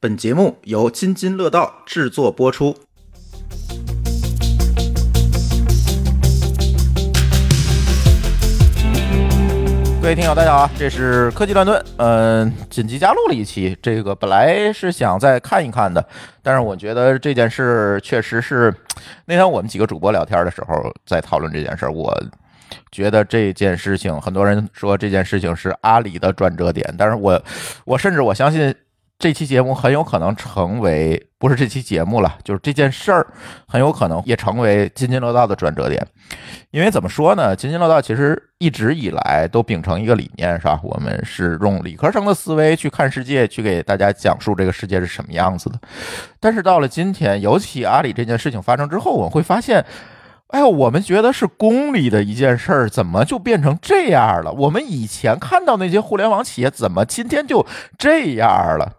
本节目由津津乐道制作播出。各位听友，大家好，这是科技乱炖，嗯，紧急加录了一期。这个本来是想再看一看的，但是我觉得这件事确实是那天我们几个主播聊天的时候在讨论这件事，我觉得这件事情，很多人说这件事情是阿里的转折点，但是我我甚至我相信。这期节目很有可能成为不是这期节目了，就是这件事儿很有可能也成为津津乐道的转折点。因为怎么说呢？津津乐道其实一直以来都秉承一个理念，是吧？我们是用理科生的思维去看世界，去给大家讲述这个世界是什么样子的。但是到了今天，尤其阿里这件事情发生之后，我们会发现，哎呦，我们觉得是公理的一件事儿，怎么就变成这样了？我们以前看到那些互联网企业，怎么今天就这样了？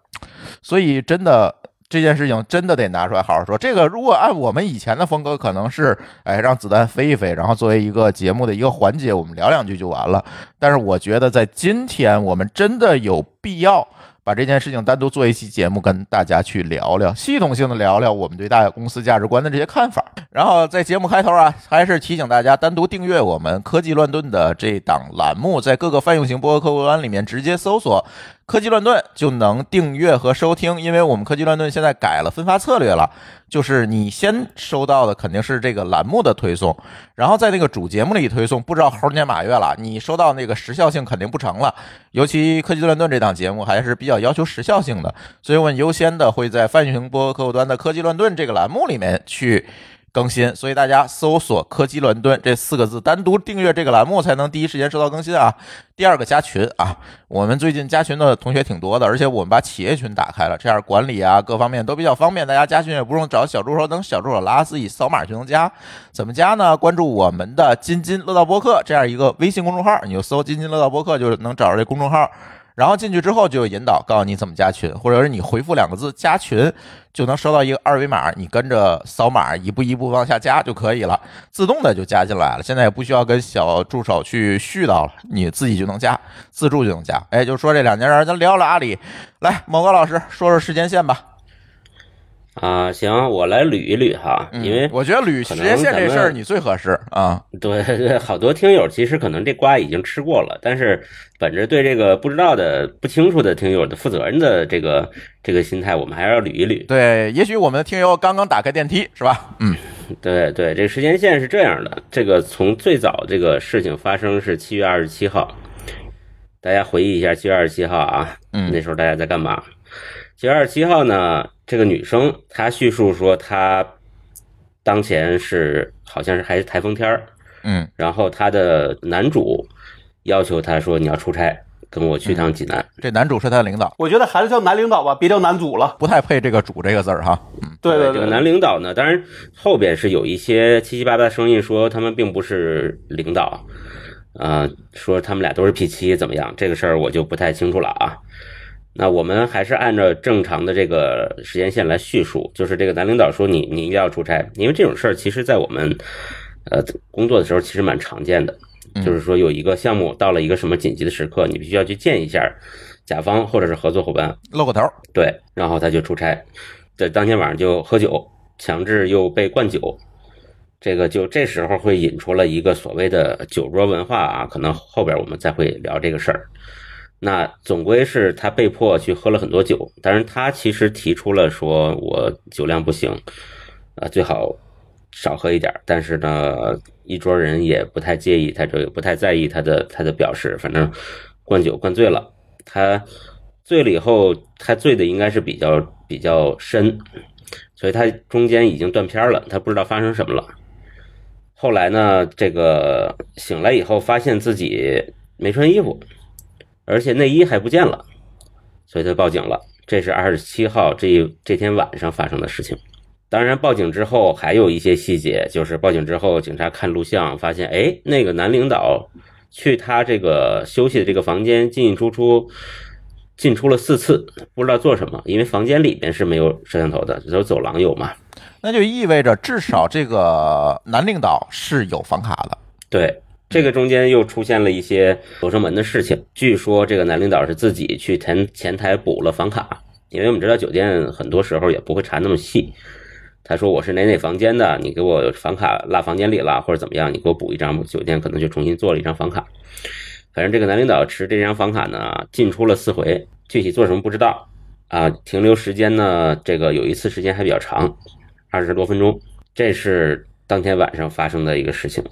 所以，真的这件事情真的得拿出来好好说。这个如果按我们以前的风格，可能是哎让子弹飞一飞，然后作为一个节目的一个环节，我们聊两句就完了。但是我觉得在今天，我们真的有必要。把这件事情单独做一期节目，跟大家去聊聊，系统性的聊聊我们对大公司价值观的这些看法。然后在节目开头啊，还是提醒大家单独订阅我们科技乱炖的这档栏目，在各个泛用型播客客户端里面直接搜索“科技乱炖”就能订阅和收听。因为我们科技乱炖现在改了分发策略了。就是你先收到的肯定是这个栏目的推送，然后在那个主节目里推送，不知道猴年马月了，你收到那个时效性肯定不成了。尤其科技乱炖这档节目还是比较要求时效性的，所以我们优先的会在泛型播客户端的科技乱炖这个栏目里面去。更新，所以大家搜索“科技乱炖”这四个字，单独订阅这个栏目，才能第一时间收到更新啊。第二个加群啊，我们最近加群的同学挺多的，而且我们把企业群打开了，这样管理啊各方面都比较方便，大家加群也不用找小助手等小助手拉，自己扫码就能加。怎么加呢？关注我们的“津津乐道播客”这样一个微信公众号，你就搜“津津乐道播客”就能找着这公众号。然后进去之后就有引导，告诉你怎么加群，或者是你回复两个字“加群”，就能收到一个二维码，你跟着扫码一步一步往下加就可以了，自动的就加进来了。现在也不需要跟小助手去絮叨了，你自己就能加，自助就能加。哎，就说这两家人，咱聊聊阿里。来，某个老师说说时间线吧。啊，行，我来捋一捋哈，因为我觉得捋时间线这事儿你最合适啊。对 对，好多听友其实可能这瓜已经吃过了，但是本着对这个不知道的、不清楚的听友的负责任的这个这个心态，我们还是要捋一捋。对，也许我们的听友刚刚打开电梯，是吧？嗯，对对，这时间线是这样的，这个从最早这个事情发生是七月二十七号，大家回忆一下七月二十七号啊，嗯，那时候大家在干嘛？七月二十七号呢？这个女生她叙述说，她当前是好像是还是台风天儿，嗯，然后她的男主要求她说，你要出差，跟我去趟济南。这男主是他的领导，我觉得还是叫男领导吧，别叫男主了，不太配这个“主”这个字儿哈。嗯，对对，这个男领导呢，当然后边是有一些七七八八的声音说他们并不是领导，啊，说他们俩都是 P 七怎么样？这个事儿我就不太清楚了啊。那我们还是按照正常的这个时间线来叙述，就是这个男领导说你你一定要出差，因为这种事儿其实在我们呃工作的时候其实蛮常见的，就是说有一个项目到了一个什么紧急的时刻，你必须要去见一下甲方或者是合作伙伴，露个头，对，然后他就出差，在当天晚上就喝酒，强制又被灌酒，这个就这时候会引出了一个所谓的酒桌文化啊，可能后边我们再会聊这个事儿。那总归是他被迫去喝了很多酒，但是他其实提出了说，我酒量不行，啊，最好少喝一点。但是呢，一桌人也不太介意，他这个不太在意他的他的表示，反正灌酒灌醉了。他醉了以后，他醉的应该是比较比较深，所以他中间已经断片了，他不知道发生什么了。后来呢，这个醒来以后，发现自己没穿衣服。而且内衣还不见了，所以他报警了。这是二十七号这这天晚上发生的事情。当然，报警之后还有一些细节，就是报警之后，警察看录像发现，哎，那个男领导去他这个休息的这个房间进进出出，进出了四次，不知道做什么，因为房间里面是没有摄像头的，只有走廊有嘛。那就意味着至少这个男领导是有房卡的。对。这个中间又出现了一些罗生门的事情。据说这个男领导是自己去前前台补了房卡，因为我们知道酒店很多时候也不会查那么细。他说我是哪哪房间的，你给我房卡落房间里了，或者怎么样，你给我补一张，酒店可能就重新做了一张房卡。反正这个男领导持这张房卡呢，进出了四回，具体做什么不知道啊。停留时间呢，这个有一次时间还比较长，二十多分钟。这是当天晚上发生的一个事情。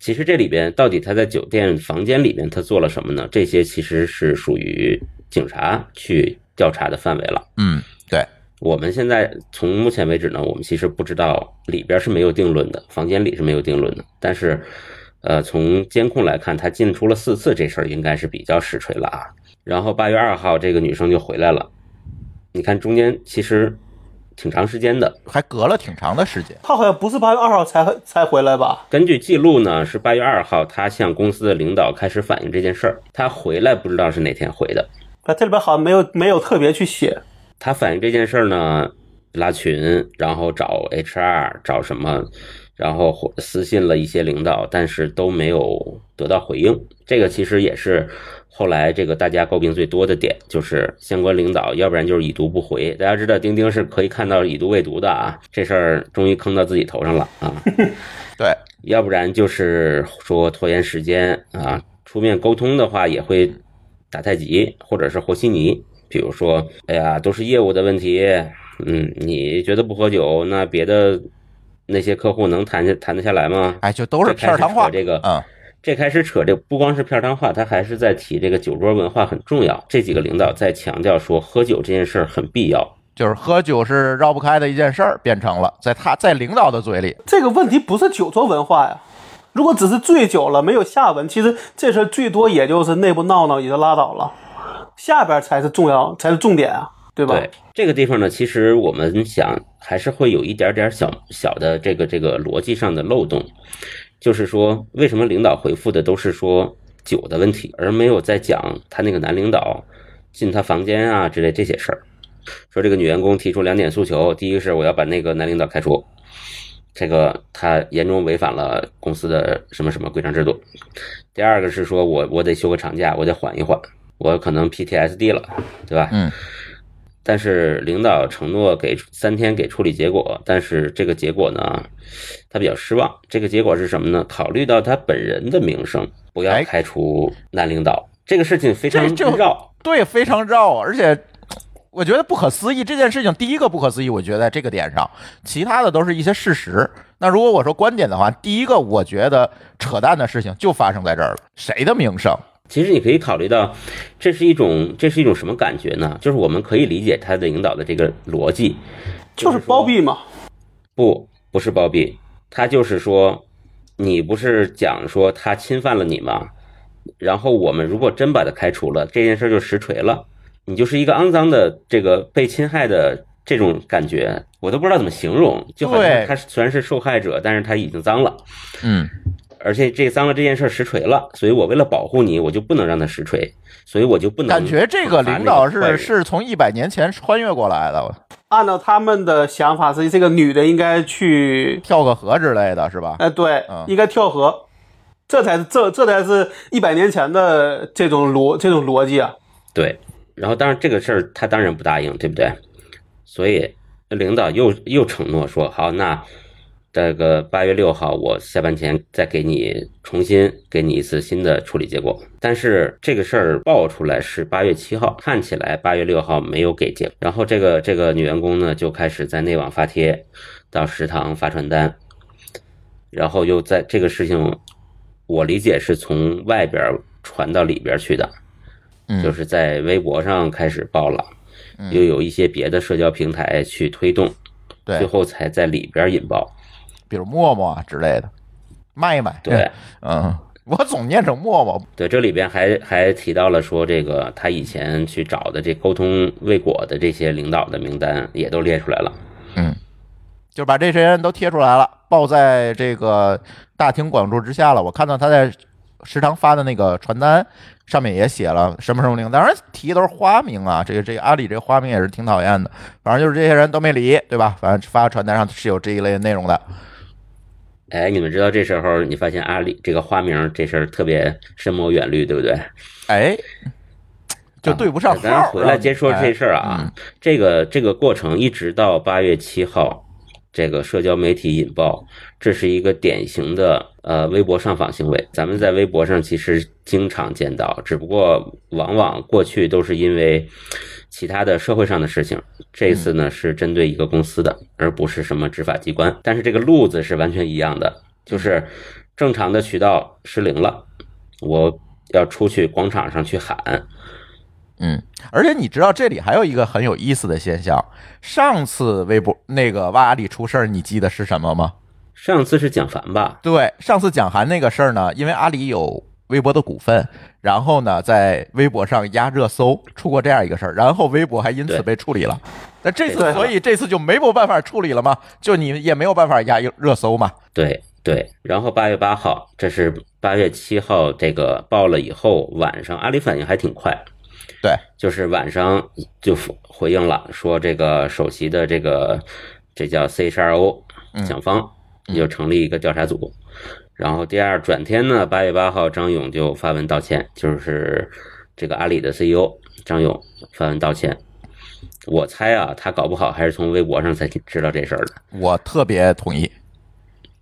其实这里边到底他在酒店房间里面他做了什么呢？这些其实是属于警察去调查的范围了。嗯，对，我们现在从目前为止呢，我们其实不知道里边是没有定论的，房间里是没有定论的。但是，呃，从监控来看，他进出了四次，这事儿应该是比较实锤了啊。然后八月二号，这个女生就回来了。你看中间其实挺长时间的，还隔了挺长的时间。他好像不是八月二号才才回来吧？根据记录呢，是八月二号，他向公司的领导开始反映这件事儿。他回来不知道是哪天回的，他这里边好像没有没有特别去写。他反映这件事儿呢，拉群，然后找 HR，找什么，然后私信了一些领导，但是都没有得到回应。这个其实也是后来这个大家诟病最多的点，就是相关领导要不然就是已读不回。大家知道钉钉是可以看到已读未读的啊，这事儿终于坑到自己头上了啊。对，要不然就是说拖延时间啊，出面沟通的话也会打太极或者是和稀泥。比如说，哎呀，都是业务的问题，嗯，你觉得不喝酒，那别的那些客户能谈下谈得下来吗？哎，就都是片儿汤话。这个，嗯，这开始扯这不光是片儿汤话，他还是在提这个酒桌文化很重要。这几个领导在强调说，喝酒这件事儿很必要，就是喝酒是绕不开的一件事儿，变成了在他在领导的嘴里，这个问题不是酒桌文化呀。如果只是醉酒了没有下文，其实这事儿最多也就是内部闹闹也就拉倒了。下边才是重要，才是重点啊，对吧？对这个地方呢，其实我们想还是会有一点点小小的这个这个逻辑上的漏洞，就是说为什么领导回复的都是说酒的问题，而没有在讲他那个男领导进他房间啊之类这些事儿。说这个女员工提出两点诉求，第一个是我要把那个男领导开除，这个他严重违反了公司的什么什么规章制度；第二个是说我我得休个长假，我得缓一缓。我可能 PTSD 了，对吧？嗯。但是领导承诺给三天给处理结果，但是这个结果呢，他比较失望。这个结果是什么呢？考虑到他本人的名声，不要开除男领导。这个事情非常绕，对，非常绕。而且我觉得不可思议。这件事情第一个不可思议，我觉得在这个点上，其他的都是一些事实。那如果我说观点的话，第一个我觉得扯淡的事情就发生在这儿了。谁的名声？其实你可以考虑到，这是一种这是一种什么感觉呢？就是我们可以理解他的领导的这个逻辑，就是包庇嘛？不，不是包庇，他就是说，你不是讲说他侵犯了你吗？然后我们如果真把他开除了，这件事就实锤了，你就是一个肮脏的这个被侵害的这种感觉，我都不知道怎么形容，就好像他虽然是受害者，但是他已经脏了，嗯。而且这脏了这件事实锤了，所以我为了保护你，我就不能让他实锤，所以我就不能感觉这个领导是是从一百年前穿越过来的。按照他们的想法，是这个女的应该去跳个河之类的是吧？哎，对，应该跳河，这才是这这才是一百年前的这种逻这种逻辑啊。对，然后当然这个事儿他当然不答应，对不对？所以领导又又承诺说好那。这个八月六号，我下班前再给你重新给你一次新的处理结果。但是这个事儿爆出来是八月七号，看起来八月六号没有给结。然后这个这个女员工呢，就开始在内网发帖，到食堂发传单，然后又在这个事情，我理解是从外边传到里边去的，就是在微博上开始爆了，又有一些别的社交平台去推动，最后才在里边引爆。比如陌陌啊之类的，卖一卖。对，嗯，我总念成陌陌。对，这里边还还提到了说，这个他以前去找的这沟通未果的这些领导的名单也都列出来了。嗯，就把这些人都贴出来了，报在这个大庭广众之下了。我看到他在食堂发的那个传单上面也写了什么什么名，当然提都是花名啊。这个这个阿里这个花名也是挺讨厌的。反正就是这些人都没理，对吧？反正发传单上是有这一类内容的。哎，你们知道这时候你发现阿里这个花名这事儿特别深谋远虑，对不对？哎，就对不上号。咱回来接说这事儿哎啊，这个这个过程一直到八月七号，这个社交媒体引爆，这是一个典型的呃微博上访行为。咱们在微博上其实经常见到，只不过往往过去都是因为其他的社会上的事情，这次呢是针对一个公司的，而不是什么执法机关。但是这个路子是完全一样的，就是正常的渠道失灵了，我要出去广场上去喊。嗯，而且你知道这里还有一个很有意思的现象，上次微博那个哇阿里出事儿，你记得是什么吗？上次是蒋凡吧？对，上次蒋凡那个事儿呢，因为阿里有微博的股份，然后呢在微博上压热搜，出过这样一个事儿，然后微博还因此被处理了。那这次，所以这次就没有办法处理了吗？就你也没有办法压热搜嘛？对对。然后八月八号，这是八月七号这个报了以后，晚上阿里反应还挺快，对，就是晚上就回应了，说这个首席的这个这叫 CHRO 嗯蒋方又成立一个调查组。然后第二转天呢，八月八号，张勇就发文道歉，就是这个阿里的 CEO 张勇发文道歉。我猜啊，他搞不好还是从微博上才知道这事儿的。我特别同意。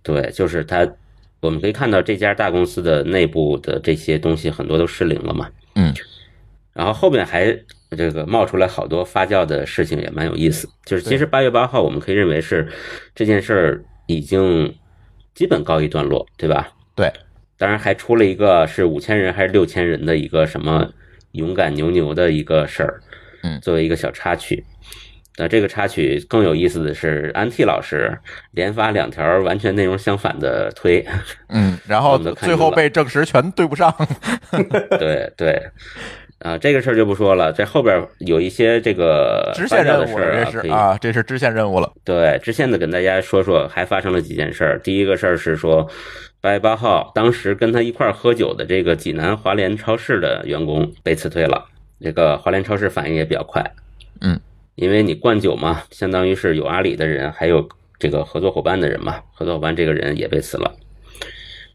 对，就是他，我们可以看到这家大公司的内部的这些东西很多都失灵了嘛。嗯，然后后面还这个冒出来好多发酵的事情，也蛮有意思。就是其实八月八号，我们可以认为是这件事儿已经基本告一段落，对吧？对，当然还出了一个是五千人还是六千人的一个什么勇敢牛牛的一个事儿，嗯作为一个小插曲。那这个插曲更有意思的是，安 T 老师连发两条完全内容相反的推，嗯，然后 最后被证实全对不上。对 对，啊，这个事儿就不说了，这后边有一些这个支线任务的，事儿可以这是啊，这是支线任务了。对，支线的跟大家说说，还发生了几件事儿。第一个事儿是说，八月八号，当时跟他一块儿喝酒的这个济南华联超市的员工被辞退了。这个华联超市反应也比较快，嗯，因为你灌酒嘛，相当于是有阿里的人，还有这个合作伙伴的人嘛，合作伙伴这个人也被辞了。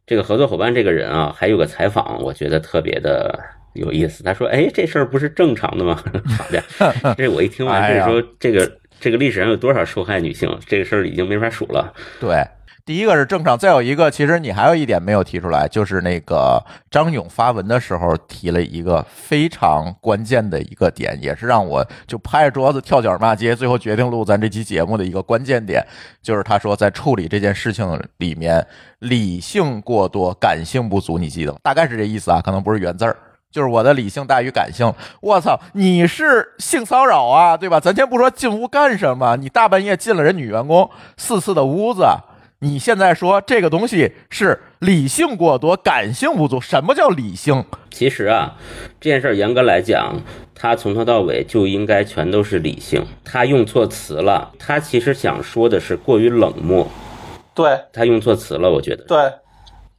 这个合作伙伴这个人啊，还有个采访，我觉得特别的有意思。他说：“哎，这事儿不是正常的吗？” 好的，这我一听完，哎呀这说这个这个历史上有多少受害女性，这个事儿已经没法数了。对，第一个是正常，再有一个，其实你还有一点没有提出来，就是那个张勇发文的时候提了一个非常关键的一个点，也是让我就拍着桌子跳脚骂街，最后决定录咱这期节目的一个关键点，就是他说在处理这件事情里面，理性过多，感性不足，你记得吗？大概是这意思啊，可能不是原字儿。就是我的理性大于感性，我操！你是性骚扰啊，对吧？咱先不说进屋干什么，你大半夜进了人女员工四次的屋子，你现在说这个东西是理性过多，感性不足？什么叫理性？其实啊，这件事儿严格来讲，他从头到尾就应该全都是理性。他用错词了，他其实想说的是过于冷漠，对他用错词了，我觉得。对，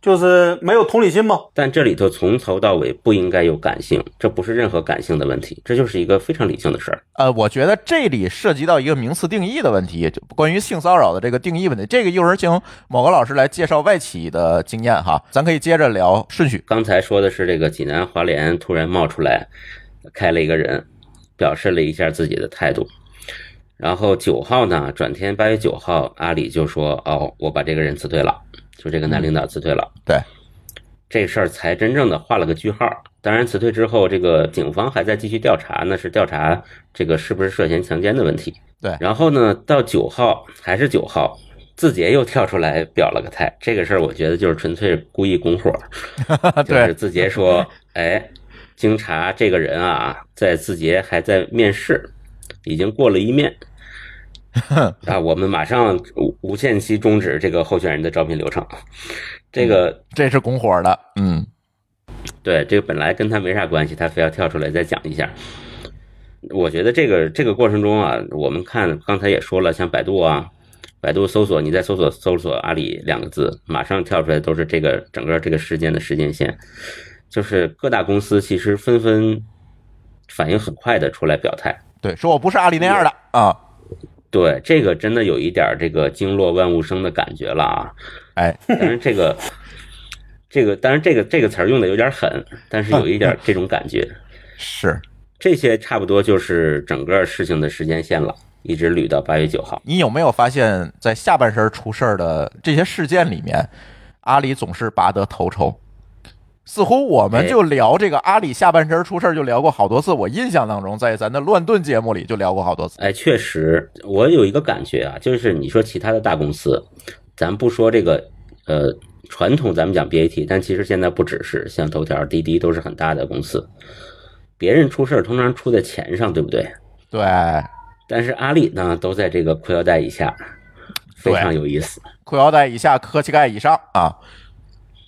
就是没有同理心嘛。但这里头从头到尾不应该有感性，这不是任何感性的问题，这就是一个非常理性的事儿。呃，我觉得这里涉及到一个名词定义的问题，就关于性骚扰的这个定义问题。这个一会儿请某个老师来介绍外企的经验哈，咱可以接着聊顺序。刚才说的是这个济南华联突然冒出来开了一个人，表示了一下自己的态度。然后九号呢，转天八月九号，阿里就说：“哦，我把这个人辞退了，就这个男领导辞退了。”对，这事儿才真正的画了个句号。当然，辞退之后，这个警方还在继续调查，那是调查这个是不是涉嫌强奸的问题。对然后呢，到九号还是九号，字节又跳出来表了个态。这个事儿，我觉得就是纯粹故意拱火。就是对，字节说，哎，经查这个人啊，在字节还在面试，已经过了一面。啊，我们马上无无限期终止这个候选人的招聘流程。这个这是拱火的，嗯，对，这个本来跟他没啥关系，他非要跳出来再讲一下。我觉得这个这个过程中啊，我们看刚才也说了，像百度啊，百度搜索，你在搜索搜索阿里两个字，马上跳出来都是这个整个这个事件的时间线，就是各大公司其实纷纷反应很快的出来表态。对，说我不是阿里那样的啊，对，这个真的有一点这个经络万物生的感觉了啊。哎，但是这个这个当然这个这个词儿用的有点狠，但是有一点这种感觉。是，这些差不多就是整个事情的时间线了，一直捋到八月九号。你有没有发现，在下半身出事儿的这些事件里面，阿里总是拔得头筹？似乎我们就聊这个阿里下半身出事儿就聊过好多次，我印象当中在咱的乱炖节目里就聊过好多次。哎，确实，我有一个感觉啊，就是你说其他的大公司，咱不说这个呃传统，咱们讲 BAT，但其实现在不只是像头条、滴滴都是很大的公司，别人出事儿通常出在钱上，对不对？对，但是阿里呢，都在这个裤腰带以下，非常有意思。裤腰带以下，磕膝盖以上啊。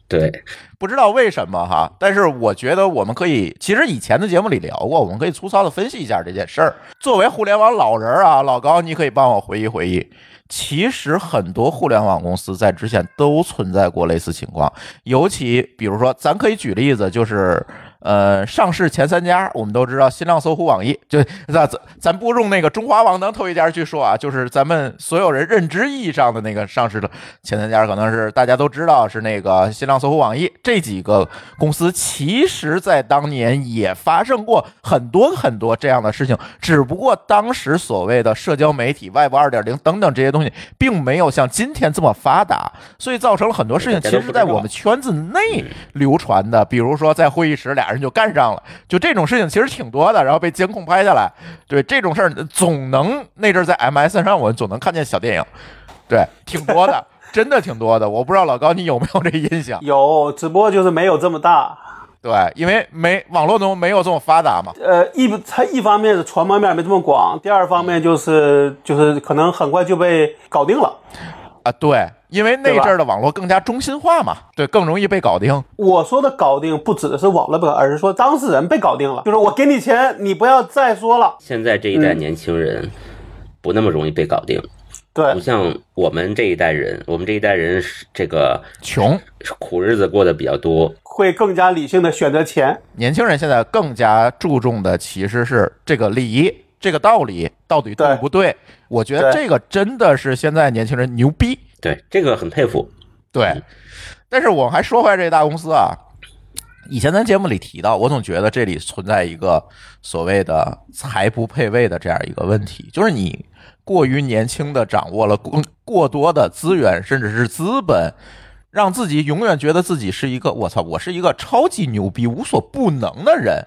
对，不知道为什么哈，但是我觉得我们可以，其实以前的节目里聊过，我们可以粗糙的分析一下这件事儿。作为互联网老人儿啊，老高，你可以帮我回忆回忆。其实很多互联网公司在之前都存在过类似情况，尤其比如说，咱可以举例子，就是。呃，上市前三家我们都知道，新浪、搜狐、网易，就咱咱不用那个中华网能头一家去说啊，就是咱们所有人认知意义上的那个上市的前三家，可能是大家都知道是那个新浪、搜狐、网易这几个公司，其实在当年也发生过很多很多这样的事情，只不过当时所谓的社交媒体、Web 二点零等等这些东西，并没有像今天这么发达，所以造成了很多事情，其实在我们圈子内流传的，比如说在会议室俩。人就干上了，就这种事情其实挺多的，然后被监控拍下来。对这种事儿，总能那阵在 MSN 上，我总能看见小电影。对，挺多的，真的挺多的。我不知道老高你有没有这印象？有，只不过就是没有这么大。对，因为没网络中没有这么发达嘛。呃，一它一方面是传播面没这么广，第二方面就是就是可能很快就被搞定了。啊，对。因为那阵儿的网络更加中心化嘛，对，更容易被搞定。我说的搞定不指的是网络被，而是说当事人被搞定了。就是我给你钱，你不要再说了。现在这一代年轻人不那么容易被搞定，对，不像我们这一代人，我们这一代人这个穷苦日子过得比较多，会更加理性的选择钱。年轻人现在更加注重的其实是这个礼仪，这个道理到底对不对？我觉得这个真的是现在年轻人牛逼。对，这个很佩服。对，但是我还说回来这大公司啊，以前咱节目里提到，我总觉得这里存在一个所谓的财不配位的这样一个问题，就是你过于年轻的掌握了过过多的资源，甚至是资本，让自己永远觉得自己是一个我操，我是一个超级牛逼、无所不能的人。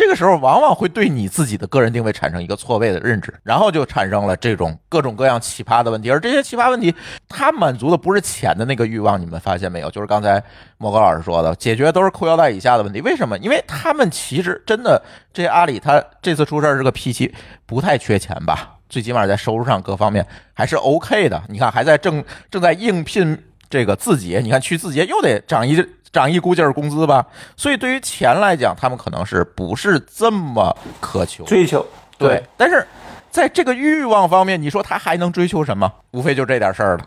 这个时候，往往会对你自己的个人定位产生一个错位的认知，然后就产生了这种各种各样奇葩的问题。而这些奇葩问题，它满足的不是钱的那个欲望，你们发现没有？就是刚才莫高老师说的，解决都是裤腰带以下的问题。为什么？因为他们其实真的，这阿里他这次出事儿是个 P 七，不太缺钱吧？最起码在收入上各方面还是 OK 的。你看，还在正正在应聘这个字节，你看去字节又得涨一。涨一股劲儿工资吧，所以对于钱来讲，他们可能是不是这么渴求追求？对，但是在这个欲望方面，你说他还能追求什么？无非就这点事儿了，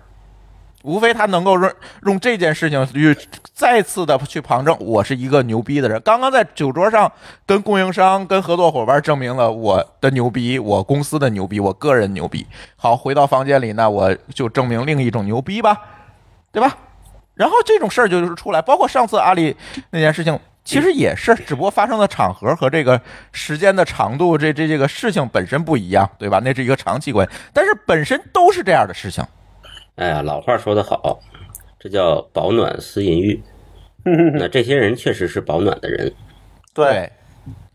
无非他能够用用这件事情去再次的去旁证，我是一个牛逼的人。刚刚在酒桌上跟供应商、跟合作伙伴证明了我的牛逼，我公司的牛逼，我个人牛逼。好，回到房间里，那我就证明另一种牛逼吧，对吧？然后这种事儿就是出来，包括上次阿里那件事情，其实也是，只不过发生的场合和这个时间的长度，这这这个事情本身不一样，对吧？那是一个长期关系，但是本身都是这样的事情。哎呀，老话说得好，这叫保暖思淫欲。那这些人确实是保暖的人，对，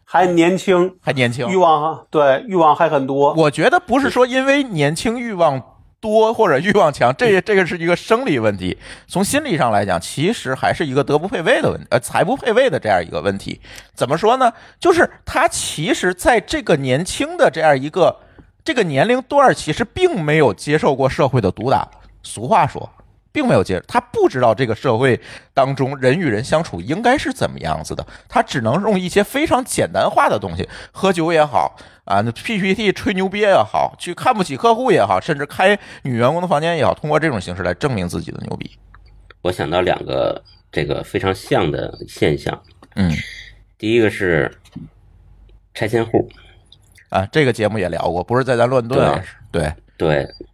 还年轻，还年轻，欲望哈，对，欲望还很多。我觉得不是说因为年轻欲望。多或者欲望强，这这个是一个生理问题。从心理上来讲，其实还是一个德不配位的问题，呃，财不配位的这样一个问题。怎么说呢？就是他其实在这个年轻的这样一个这个年龄段，其实并没有接受过社会的毒打。俗话说。并没有接，他不知道这个社会当中人与人相处应该是怎么样子的，他只能用一些非常简单化的东西，喝酒也好啊，那 PPT 吹牛逼也好，去看不起客户也好，甚至开女员工的房间也好，通过这种形式来证明自己的牛逼。我想到两个这个非常像的现象，嗯，第一个是拆迁户啊，这个节目也聊过，不是在咱乱炖啊，对。对，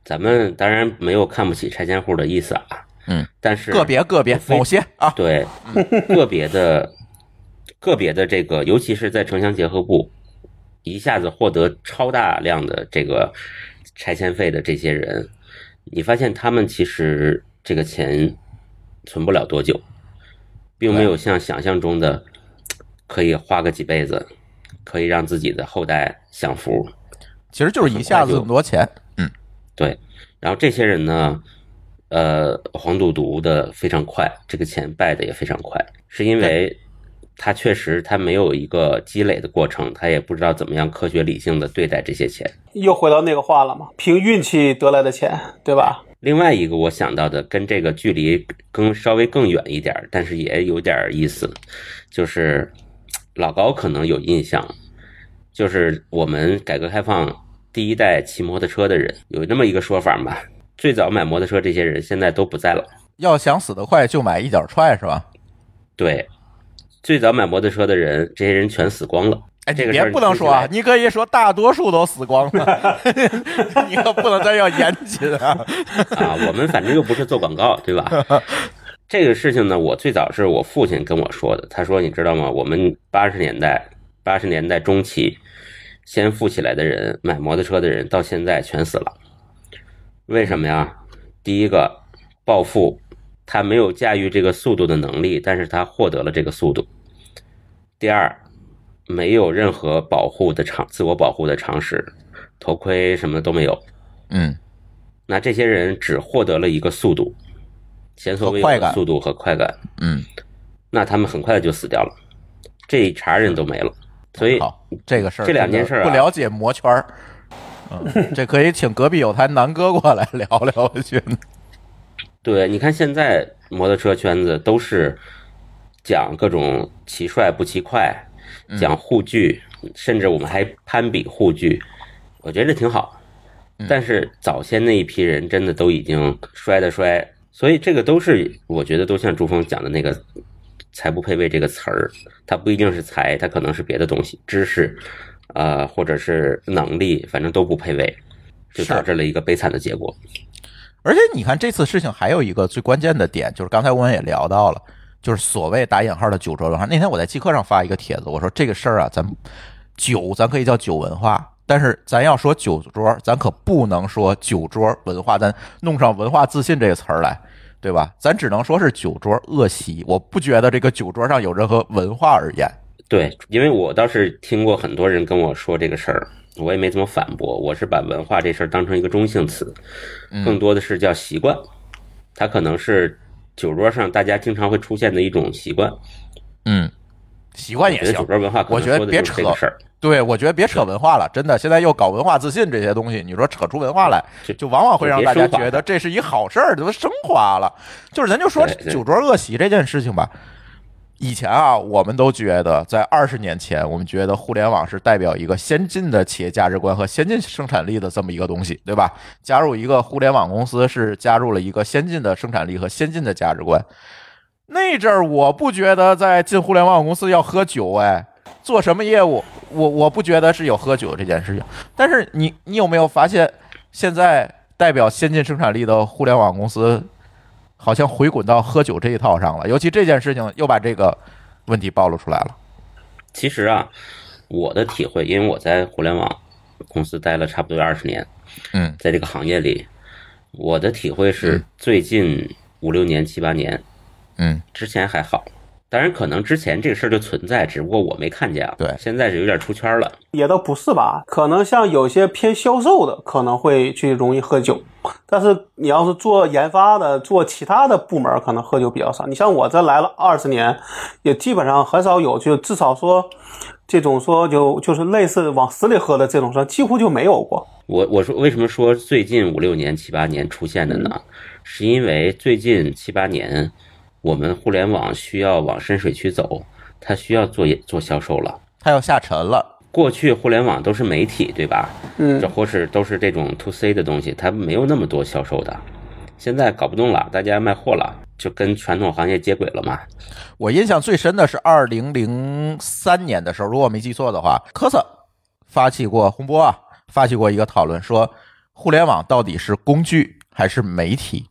咱们当然没有看不起拆迁户的意思啊，嗯，但是个别个别某些啊，对，个别的个别的这个，尤其是在城乡结合部，一下子获得超大量的这个拆迁费的这些人，你发现他们其实这个钱存不了多久，并没有像想象中的可以花个几辈子，可以让自己的后代享福。其实就是一下子这么多钱，嗯，对。然后这些人呢，呃，黄赌毒的非常快，这个钱败的也非常快，是因为他确实他没有一个积累的过程，他也不知道怎么样科学理性的对待这些钱。又回到那个话了嘛，凭运气得来的钱，对吧？另外一个我想到的跟这个距离更稍微更远一点，但是也有点意思，就是老高可能有印象，就是我们改革开放。第一代骑摩托车的人有那么一个说法嘛？最早买摩托车这些人现在都不在了。要想死得快，就买一脚踹，是吧？对，最早买摩托车的人，这些人全死光了。哎，这个别不能说啊，你可以说大多数都死光了，你可不能再要严谨啊。啊，我们反正又不是做广告，对吧？这个事情呢，我最早是我父亲跟我说的。他说：“你知道吗？我们八十年代，八十年代中期。”先富起来的人，买摩托车的人，到现在全死了。为什么呀？第一个，暴富，他没有驾驭这个速度的能力，但是他获得了这个速度。第二，没有任何保护的常，自我保护的常识，头盔什么都没有。嗯，那这些人只获得了一个速度，前所未有的速度和快感。嗯，那他们很快就死掉了，这一茬人都没了。所以这个事儿，这两件事不了解魔圈儿，嗯，这可以请隔壁有台南哥过来聊聊。我觉得，对，你看现在摩托车圈子都是讲各种骑帅不骑快，讲护具，甚至我们还攀比护具，我觉得挺好。但是早先那一批人真的都已经摔的摔，所以这个都是我觉得都像朱峰讲的那个。才不配位这个词儿，它不一定是才，它可能是别的东西，知识，呃，或者是能力，反正都不配位，就导致了一个悲惨的结果。而且你看这次事情还有一个最关键的点，就是刚才我们也聊到了，就是所谓打引号的酒桌文化。那天我在极客上发一个帖子，我说这个事儿啊，咱酒咱可以叫酒文化，但是咱要说酒桌，咱可不能说酒桌文化，咱弄上文化自信这个词儿来。对吧？咱只能说是酒桌恶习，我不觉得这个酒桌上有任何文化而言。对，因为我倒是听过很多人跟我说这个事儿，我也没怎么反驳。我是把文化这事儿当成一个中性词，更多的是叫习惯。它可能是酒桌上大家经常会出现的一种习惯。嗯，习惯也行。我觉得别扯。对，我觉得别扯文化了，真的。现在又搞文化自信这些东西，你说扯出文化来，就往往会让大家觉得这是一好事儿，怎么升华了？就是咱就说酒桌恶习这件事情吧。以前啊，我们都觉得在二十年前，我们觉得互联网是代表一个先进的企业价值观和先进生产力的这么一个东西，对。吧？加入一个互联网公司是加入了一个先进的生产力和先进的价值观。那阵儿我不觉得在进互联网公司要喝酒，哎。做什么业务，我我不觉得是有喝酒这件事情。但是你你有没有发现，现在代表先进生产力的互联网公司，好像回滚到喝酒这一套上了。尤其这件事情又把这个问题暴露出来了。其实啊，我的体会，因为我在互联网公司待了差不多二十年，嗯，在这个行业里，我的体会是最近五六年、七八年，嗯，之前还好。当然，可能之前这个事儿就存在，只不过我没看见啊。对，现在是有点出圈了。也都不是吧？可能像有些偏销售的，可能会去容易喝酒。但是你要是做研发的，做其他的部门，可能喝酒比较少。你像我这来了二十年，也基本上很少有，就至少说这种说就就是类似往死里喝的这种说，几乎就没有过。我我说为什么说最近五六年、七八年出现的呢？是因为最近七八年。我们互联网需要往深水区走，它需要做做销售了，它要下沉了。过去互联网都是媒体，对吧？嗯，这或是都是这种 to C 的东西，它没有那么多销售的。现在搞不动了，大家卖货了，就跟传统行业接轨了嘛。我印象最深的是二零零三年的时候，如果没记错的话，科瑟发起过洪波啊，发起过一个讨论，说互联网到底是工具还是媒体？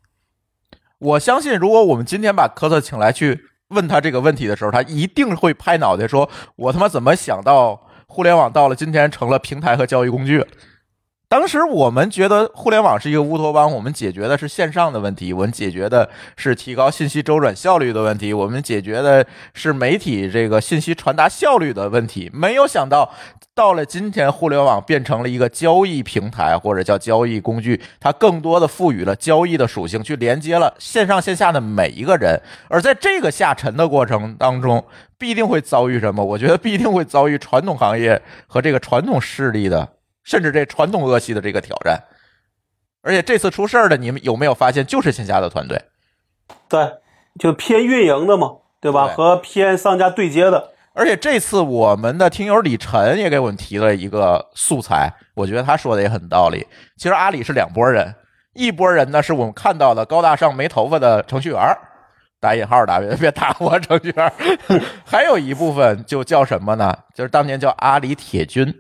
我相信，如果我们今天把科特请来去问他这个问题的时候，他一定会拍脑袋说：“我他妈怎么想到互联网到了今天成了平台和交易工具。当时我们觉得互联网是一个乌托邦，我们解决的是线上的问题，我们解决的是提高信息周转效率的问题，我们解决的是媒体这个信息传达效率的问题。没有想到，到了今天，互联网变成了一个交易平台或者叫交易工具，它更多的赋予了交易的属性，去连接了线上线下的每一个人。而在这个下沉的过程当中，必定会遭遇什么？我觉得必定会遭遇传统行业和这个传统势力的。甚至这传统恶系的这个挑战，而且这次出事儿的，你们有没有发现，就是线下的团队？对，就偏运营的嘛，对吧？对和偏商家对接的。而且这次我们的听友李晨也给我们提了一个素材，我觉得他说的也很道理。其实阿里是两拨人，一拨人呢是我们看到的高大上没头发的程序员儿，打引号打别别打我程序员儿，还有一部分就叫什么呢？就是当年叫阿里铁军。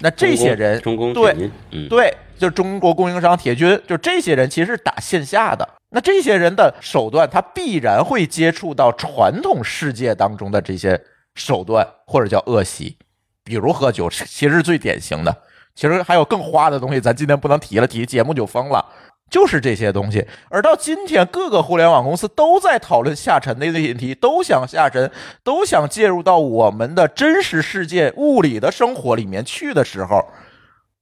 那这些人中工对嗯，对，就是中国供应商铁军，就这些人其实是打线下的。那这些人的手段，他必然会接触到传统世界当中的这些手段，或者叫恶习，比如喝酒，其实是最典型的。其实还有更花的东西，咱今天不能提了，提节目就疯了。就是这些东西，而到今天，各个互联网公司都在讨论下沉的议题，都想下沉，都想介入到我们的真实世界、物理的生活里面去的时候，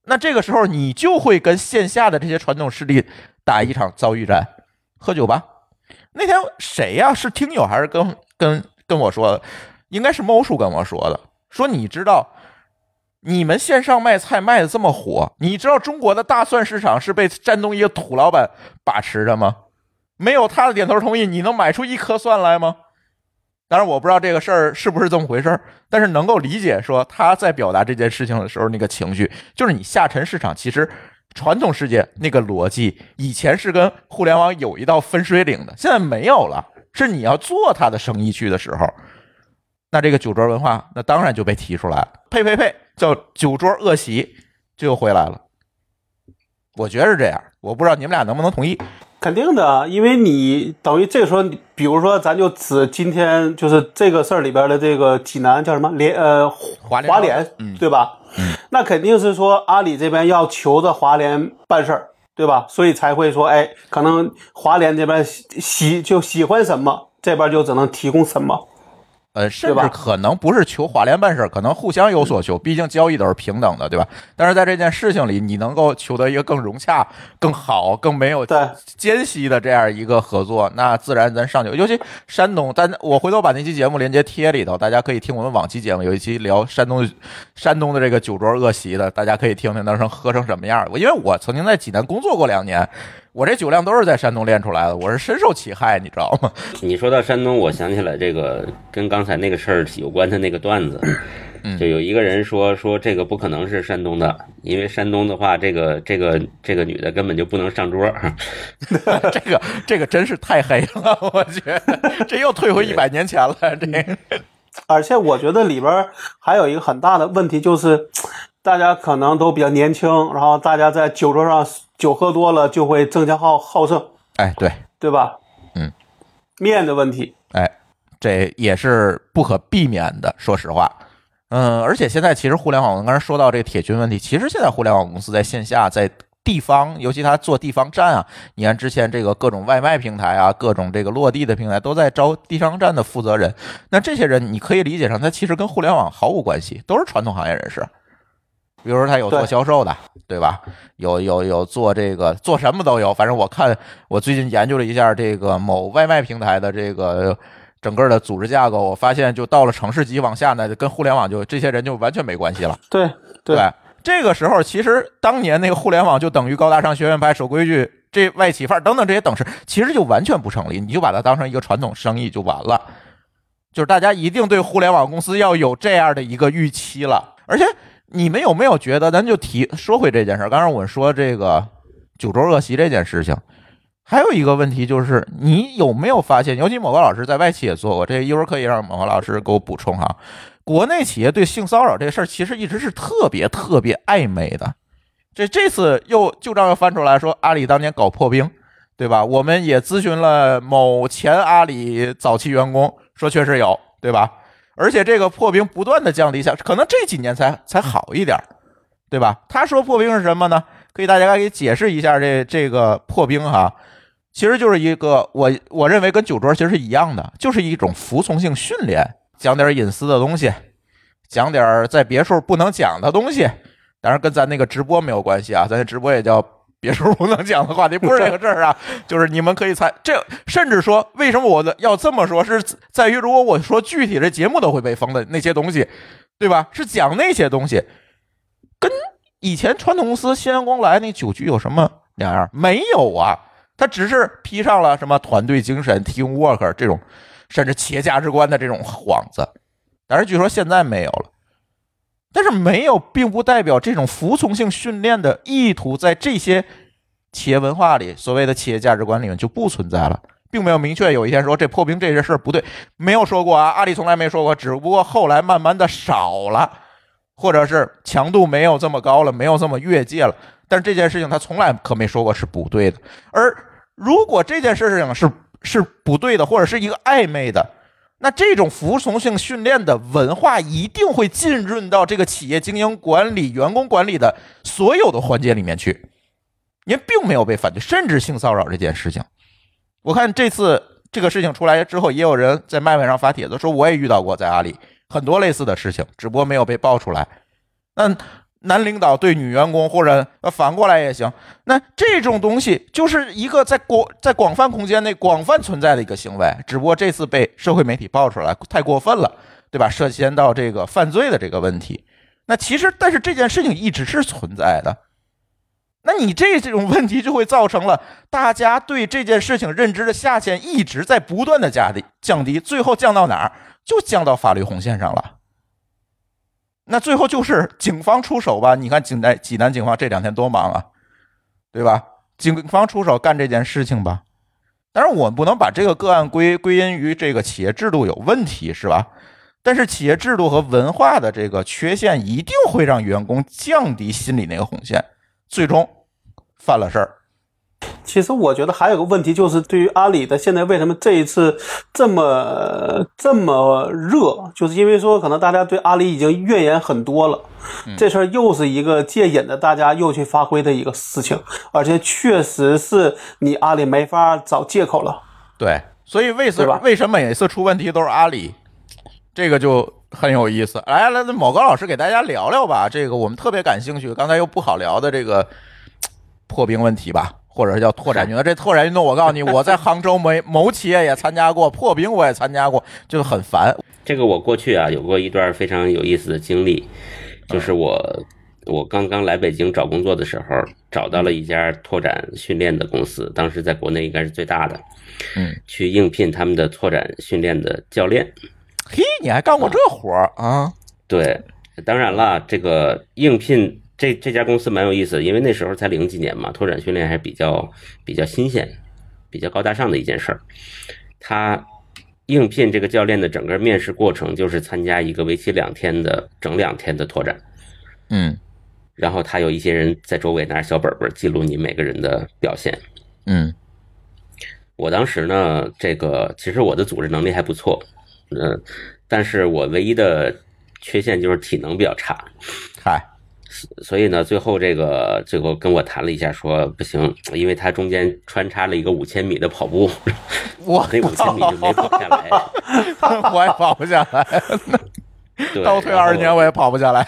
那这个时候你就会跟线下的这些传统势力打一场遭遇战。喝酒吧，那天谁呀、是听友还是跟跟跟我说的？应该是猫叔跟我说的，说你知道。你们线上卖菜卖的这么火，你知道中国的大蒜市场是被山东一个土老板把持着吗？没有他的点头同意，你能买出一颗蒜来吗？当然，我不知道这个事儿是不是这么回事儿，但是能够理解说他在表达这件事情的时候那个情绪，就是你下沉市场其实传统世界那个逻辑以前是跟互联网有一道分水岭的，现在没有了，是你要做他的生意去的时候，那这个酒桌文化那当然就被提出来了，呸呸呸，叫酒桌恶习就又回来了。我觉得是这样，我不知道你们俩能不能同意。肯定的，啊因为你等于这个时候，比如说，咱就指今天就是这个事儿里边的这个济南叫什么联呃华联华联，嗯对吧？那肯定是说阿里这边要求着华联办事儿，对吧？所以才会说，哎，可能华联这边喜喜就喜欢什么，这边就只能提供什么。呃，甚至可能不是求华联办事儿，可能互相有所求，毕竟交易都是平等的，对吧？但是在这件事情里，你能够求得一个更融洽、更好、更没有间隙的这样一个合作，那自然咱上去。尤其山东，但我回头把那期节目连接贴里头，大家可以听我们往期节目，有一期聊山东山东的这个酒桌恶习的，大家可以听听当时喝成什么样儿。我因为我曾经在济南工作过两年，我这酒量都是在山东练出来的，我是深受其害，你知道吗？你说到山东，我想起来这个跟刚才那个事儿有关的那个段子，嗯就有一个人说说这个不可能是山东的，因为山东的话，这个这个这个女的根本就不能上桌。这个这个真是太黑了，我觉得这又退回一百年前了。这个 而且我觉得里边还有一个很大的问题，就是大家可能都比较年轻，然后大家在酒桌上酒喝多了就会增加好好胜，哎，对，对吧？嗯，面的问题，哎，这也是不可避免的。说实话，嗯，而且现在其实互联网，我刚才说到这个铁军问题，其实现在互联网公司在线下在。地方，尤其他做地方站啊，你看之前这个各种外卖平台啊，各种这个落地的平台都在招地方站的负责人。那这些人，你可以理解成他其实跟互联网毫无关系，都是传统行业人士。比如说他有做销售的，对吧？有有有做这个做什么都有，反正我看我最近研究了一下这个某外卖平台的这个整个的组织架构，我发现就到了城市级往下呢，跟互联网就这些人就完全没关系了。对对这个时候其实当年那个互联网就等于高大上、学院派、守规矩、这外企范儿等等这些等式，其实就完全不成立，你就把它当成一个传统生意就完了。就是大家一定对互联网公司要有这样的一个预期了，而且你们有没有觉得，咱就提说回这件事儿，刚才我说这个酒桌恶习这件事情，还有一个问题就是，你有没有发现，尤其某个老师在外企也做过，这一会儿可以让某个老师给我补充哈。国内企业对性骚扰这事儿，其实一直是特别特别暧昧的。这这次又旧账又翻出来说，阿里当年搞破冰，对吧？我们也咨询了某前阿里早期员工，说确实有，对吧？而且这个破冰不断的降低下，可能这几年才才好一点儿，对吧？他说破冰是什么呢？可以大家给解释一下这这个破冰哈，其实就是一个我我认为跟酒桌其实是一样的，就是一种服从性训练，讲点隐私的东西，讲点在别处不能讲的东西，当然跟咱那个直播没有关系啊，咱直播也叫。别处不能讲的话题，不是这个事儿啊，就是你们可以猜这，甚至说为什么我的要这么说，是在于如果我说具体的节目都会被封的那些东西，对吧？是讲那些东西，跟以前传统公司新阳光来那酒局有什么两样？没有啊，他只是披上了什么团队精神、teamwork 这种，甚至企业价值观的这种幌子，但是据说现在没有了。但是没有，并不代表这种服从性训练的意图在这些企业文化里、所谓的企业价值观里面就不存在了，并没有明确有一天说这破冰这些事儿不对，没有说过啊，阿里从来没说过，只不过后来慢慢的少了，或者是强度没有这么高了，没有这么越界了。但是这件事情他从来可没说过是不对的。而如果这件事情是是不对的，或者是一个暧昧的。那这种服从性训练的文化一定会浸润到这个企业经营管理、员工管理的所有的环节里面去。您并没有被反对，甚至性骚扰这件事情，我看这次这个事情出来之后，也有人在麦麦上发帖子说，我也遇到过在阿里很多类似的事情，只不过没有被爆出来。那。男领导对女员工，或者呃反过来也行。那这种东西就是一个在广在广泛空间内广泛存在的一个行为，只不过这次被社会媒体爆出来，太过分了，对吧？涉嫌到这个犯罪的这个问题。那其实，但是这件事情一直是存在的。那你这这种问题就会造成了大家对这件事情认知的下限一直在不断的降低，降低，最后降到哪儿？就降到法律红线上了。那最后就是警方出手吧？你看济南济南警方这两天多忙啊，对吧？警方出手干这件事情吧。当然，我们不能把这个个案归归因于这个企业制度有问题，是吧？但是企业制度和文化的这个缺陷，一定会让员工降低心里那个红线，最终犯了事儿。其实我觉得还有个问题，就是对于阿里的现在为什么这一次这么这么热，就是因为说可能大家对阿里已经怨言很多了，这事儿又是一个借引的，大家又去发挥的一个事情，而且确实是你阿里没法找借口了。对，所以为什么为什么每次出问题都是阿里？这个就很有意思。来来，某高老师给大家聊聊吧，这个我们特别感兴趣，刚才又不好聊的这个破冰问题吧。或者叫拓展运动，这拓展运动，我告诉你，我在杭州某某企业也参加过，破冰我也参加过，就很烦。这个我过去啊有过一段非常有意思的经历，就是我我刚刚来北京找工作的时候，找到了一家拓展训练的公司，当时在国内应该是最大的，嗯，去应聘他们的拓展训练的教练。嘿，你还干过这活儿啊？对，当然了，这个应聘。这这家公司蛮有意思，因为那时候才零几年嘛，拓展训练还比较比较新鲜，比较高大上的一件事儿。他应聘这个教练的整个面试过程，就是参加一个为期两天的整两天的拓展，嗯，然后他有一些人在周围拿着小本本记录你每个人的表现，嗯，我当时呢，这个其实我的组织能力还不错，嗯，但是我唯一的缺陷就是体能比较差，嗨。所以呢，最后这个最后跟我谈了一下，说不行，因为他中间穿插了一个五千米的跑步，我那五千米就没跑下来，我也跑不下来，倒退二十年我也跑不下来。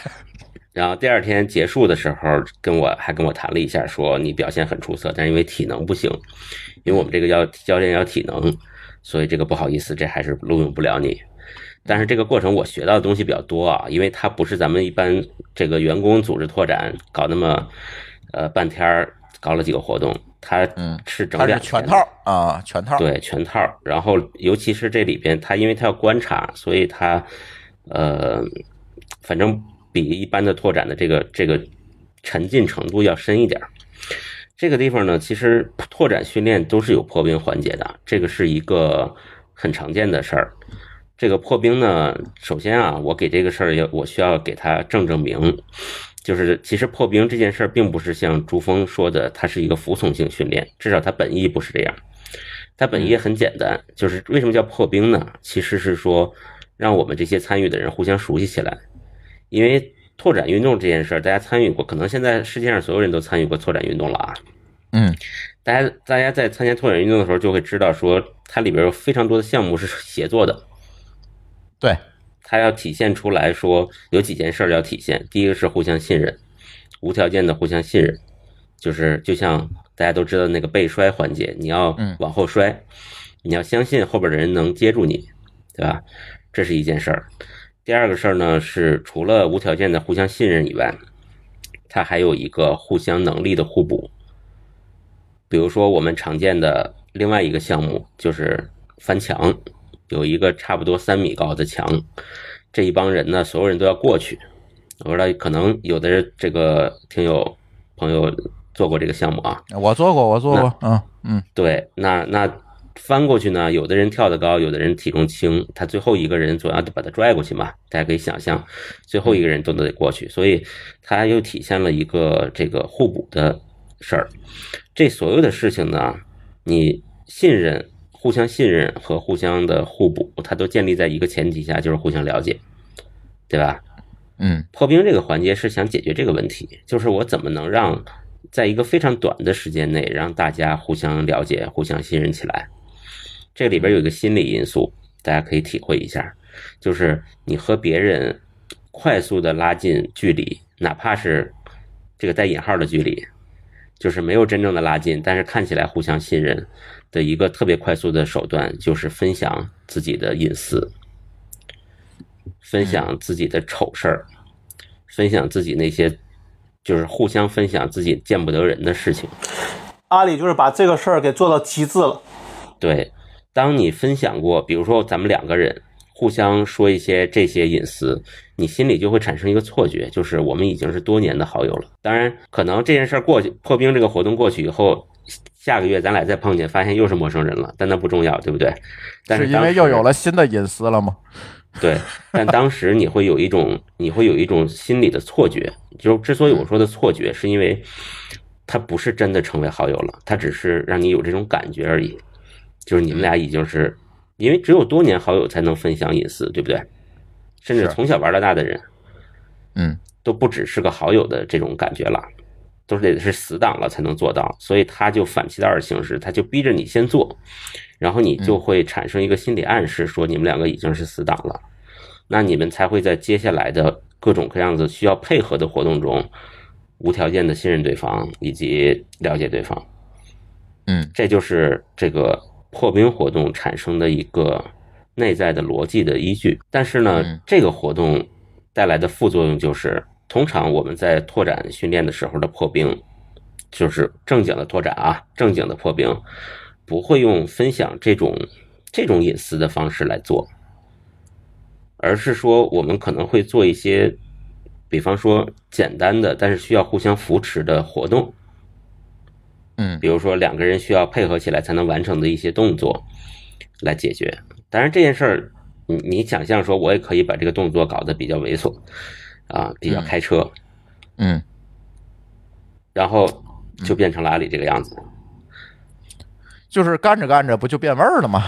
然后第二天结束的时候，跟我还跟我谈了一下，说你表现很出色，但是因为体能不行，因为我们这个要教练要体能，所以这个不好意思，这还是录用不了你。但是这个过程我学到的东西比较多啊，因为它不是咱们一般这个员工组织拓展搞那么，呃半天儿搞了几个活动，它是整两全套啊全套对全套，然后尤其是这里边它因为它要观察，所以它呃反正比一般的拓展的这个这个沉浸程度要深一点。这个地方呢，其实拓展训练都是有破冰环节的，这个是一个很常见的事儿。这个破冰呢，首先啊，我给这个事儿要我需要给他正正名，就是其实破冰这件事儿并不是像朱峰说的，它是一个服从性训练，至少它本意不是这样。它本意很简单，就是为什么叫破冰呢？其实是说让我们这些参与的人互相熟悉起来。因为拓展运动这件事儿，大家参与过，可能现在世界上所有人都参与过拓展运动了啊。嗯大家大家在参加拓展运动的时候，就会知道说，它里边有非常多的项目是协作的。对，它要体现出来说有几件事儿要体现。第一个是互相信任，无条件的互相信任，就是就像大家都知道那个背摔环节，你要嗯往后摔，你要相信后边的人能接住你，对吧？这是一件事儿。第二个事儿呢是除了无条件的互相信任以外，它还有一个互相能力的互补。比如说我们常见的另外一个项目就是翻墙，有一个差不多三米高的墙，这一帮人呢，所有人都要过去。我知道可能有的人这个听友朋友做过这个项目啊，我做过，我做过，嗯嗯对，那那翻过去呢，有的人跳得高，有的人体重轻，他最后一个人总要把他拽过去嘛，大家可以想象，最后一个人都得过去，所以他又体现了一个这个互补的事儿。这所有的事情呢，你信任、互相信任和互相的互补，它都建立在一个前提下，就是互相了解，对吧？嗯破冰这个环节是想解决这个问题，就是我怎么能让在一个非常短的时间内让大家互相了解、互相信任起来。这里边有一个心理因素，大家可以体会一下，就是你和别人快速的拉近距离，哪怕是这个带引号的距离，就是没有真正的拉近，但是看起来互相信任的一个特别快速的手段，就是分享自己的隐私。分享自己的丑事儿，分享自己那些就是互相分享自己见不得人的事情。阿里就是把这个事儿给做到极致了。对，当你分享过，比如说咱们两个人互相说一些这些隐私，你心里就会产生一个错觉，就是我们已经是多年的好友了。当然，可能这件事儿过去，破冰这个活动过去以后，下个月咱俩再碰见，发现又是陌生人了，但那不重要，对不对？但是因为又有了新的隐私了吗？对，但当时你会有一种，你会有一种心理的错觉，就是之所以我说的错觉，是因为他不是真的成为好友了，他只是让你有这种感觉而已。就是你们俩已经是，因为只有多年好友才能分享隐私，对不对？甚至从小玩到大的人嗯都不只是个好友的这种感觉了，都是得是死党了才能做到。所以他就反其道而行之，他就逼着你先做，然后你就会产生一个心理暗示，说你们两个已经是死党了。那你们才会在接下来的各种各样子需要配合的活动中，无条件的信任对方以及了解对方。嗯这就是这个破冰活动产生的一个内在的逻辑的依据。但是呢嗯，这个活动带来的副作用就是，通常我们在拓展训练的时候的破冰，就是正经的拓展啊，正经的破冰，不会用分享这种这种隐私的方式来做，而是说我们可能会做一些，比方说简单的但是需要互相扶持的活动。嗯比如说两个人需要配合起来才能完成的一些动作来解决。当然这件事儿，你你想象说，我也可以把这个动作搞得比较猥琐，啊，比较开车，嗯，然后就变成了阿里这个样子。就是干着干着不就变味儿了吗？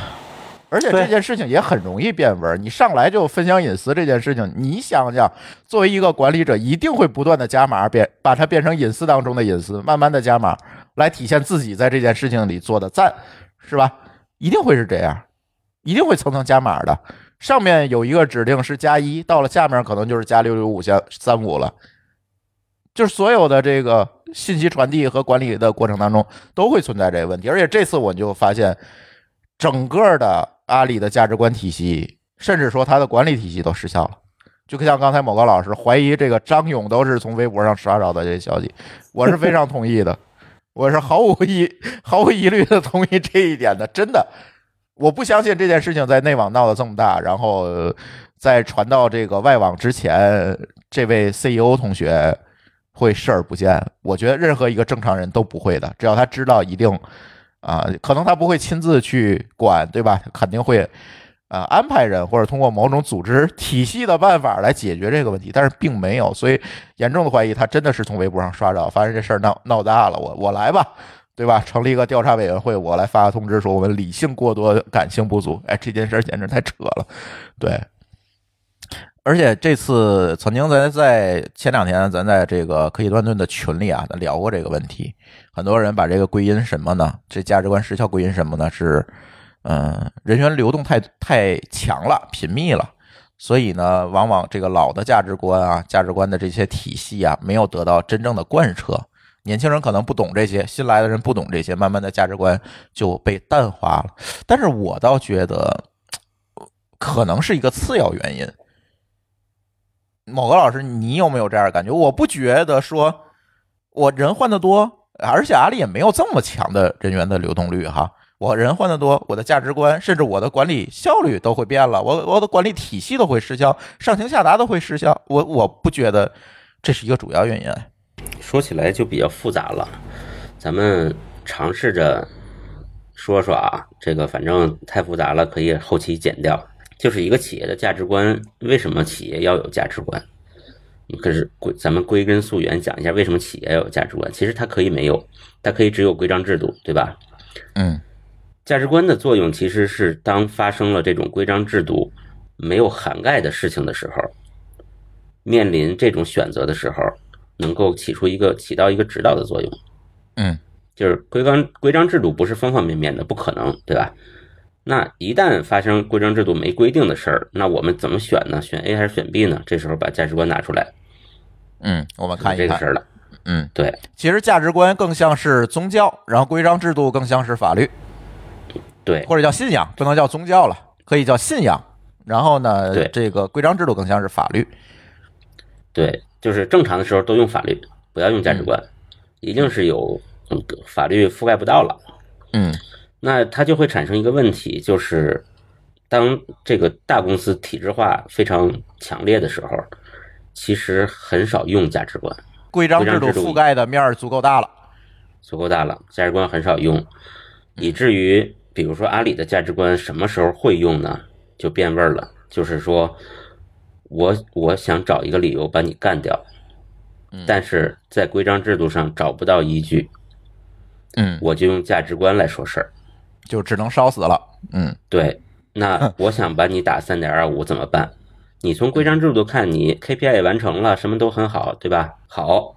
而且这件事情也很容易变味儿。你上来就分享隐私这件事情，你想想，作为一个管理者，一定会不断的加码，变把它变成隐私当中的隐私，慢慢的加码，来体现自己在这件事情里做的赞，是吧？一定会是这样，一定会层层加码的。上面有一个指令是加一，到了下面可能就是加六六五加三五了。就是所有的这个信息传递和管理的过程当中，都会存在这个问题。而且这次我就发现，整个的阿里的价值观体系，甚至说它的管理体系都失效了。就像刚才某个老师怀疑这个张勇都是从微博上刷着的这些消息，我是非常同意的，我是毫无疑毫无疑虑的同意这一点的，真的。我不相信这件事情在内网闹得这么大，然后在传到这个外网之前，这位 CEO 同学会视而不见。我觉得任何一个正常人都不会的，只要他知道，一定啊、可能他不会亲自去管，对吧？肯定会啊、安排人或者通过某种组织体系的办法来解决这个问题，但是并没有，所以严重的怀疑他真的是从微博上刷着，发现这事儿闹闹大了，我我来吧。对吧？成立一个调查委员会，我来发个通知说我们理性过多，感性不足。哎，这件事简直太扯了。对，而且这次曾经咱在前两天，咱在这个科技乱炖的群里啊，咱聊过这个问题。很多人把这个归因什么呢？这价值观失效归因什么呢？是，嗯，人员流动太太强了，频密了，所以呢，往往这个老的价值观啊，价值观的这些体系啊，没有得到真正的贯彻。年轻人可能不懂这些，新来的人不懂这些，慢慢的价值观就被淡化了。但是我倒觉得，可能是一个次要原因。某个老师，你有没有这样的感觉？我不觉得说，我人换的多，而且阿里也没有这么强的人员的流动率哈。我人换的多，我的价值观甚至我的管理效率都会变了，我我的管理体系都会失效，上行下达都会失效。我我不觉得这是一个主要原因。说起来就比较复杂了，咱们尝试着说说啊，这个反正太复杂了，可以后期剪掉。就是一个企业的价值观，为什么企业要有价值观？可是归咱们归根溯源讲一下，为什么企业要有价值观？其实它可以没有，它可以只有规章制度，对吧？嗯，价值观的作用其实是当发生了这种规章制度没有涵盖的事情的时候，面临这种选择的时候，能够起出一个起到一个指导的作用。嗯，就是规章规章制度不是方方面面的，不可能，对吧？那一旦发生规章制度没规定的事儿，那我们怎么选呢？选 A 还是选 B 呢？这时候把价值观拿出来，嗯，我们看一看这个事儿了。嗯，对，其实价值观更像是宗教，然后规章制度更像是法律，对，或者叫信仰，不能叫宗教了，可以叫信仰。然后呢对，这个规章制度更像是法律。对，就是正常的时候都用法律，不要用价值观，一定是有嗯法律覆盖不到了。嗯那它就会产生一个问题，就是当这个大公司体制化非常强烈的时候，其实很少用价值观，规章制度规章制度覆盖的面儿足够大了。足够大了，价值观很少用，以至于比如说阿里的价值观什么时候会用呢？就变味儿了，就是说我我想找一个理由把你干掉，但是在规章制度上找不到依据，嗯，我就用价值观来说事儿。就只能烧死了。嗯对，那我想把你打三点二五怎么办？你从规章制度看，你 KPI 也完成了，什么都很好，对吧？好，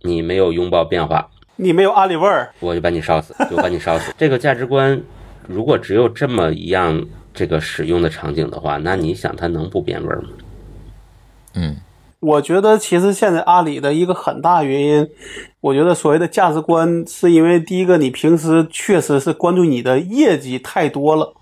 你没有拥抱变化，你没有阿里味儿，我就把你烧死，就把你烧死。这个价值观，如果只有这么一样这个使用的场景的话，那你想它能不变味吗？嗯我觉得其实现在阿里的一个很大原因，我觉得所谓的价值观，是因为第一个，你平时确实是关注你的业绩太多了，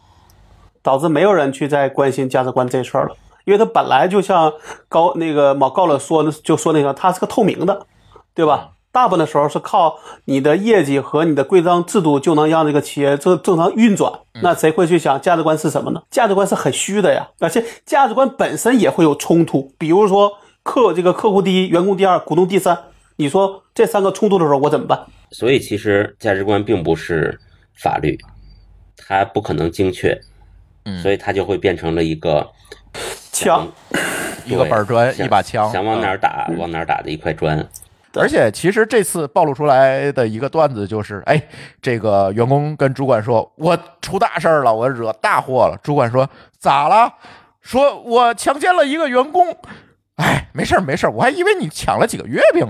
导致没有人去再关心价值观这事儿了。因为它本来就像高那个马高乐说的，就说那个它是个透明的，对吧？大部分的时候是靠你的业绩和你的规章制度就能让这个企业正正常运转。那谁会去想价值观是什么呢？价值观是很虚的呀，而且价值观本身也会有冲突。比如说客这个客户第一，员工第二，股东第三，你说这三个冲突的时候我怎么办？所以其实价值观并不是法律，它不可能精确，嗯所以它就会变成了一个枪，一个板砖，一把枪，想往哪嗯儿打往哪儿打的一块砖。而且其实这次暴露出来的一个段子就是，哎，这个员工跟主管说：“我出大事儿了，我惹大祸了。”主管说：“咋了？”说：“我强奸了一个员工。”哎，没事儿没事儿，我还以为你抢了几个月饼。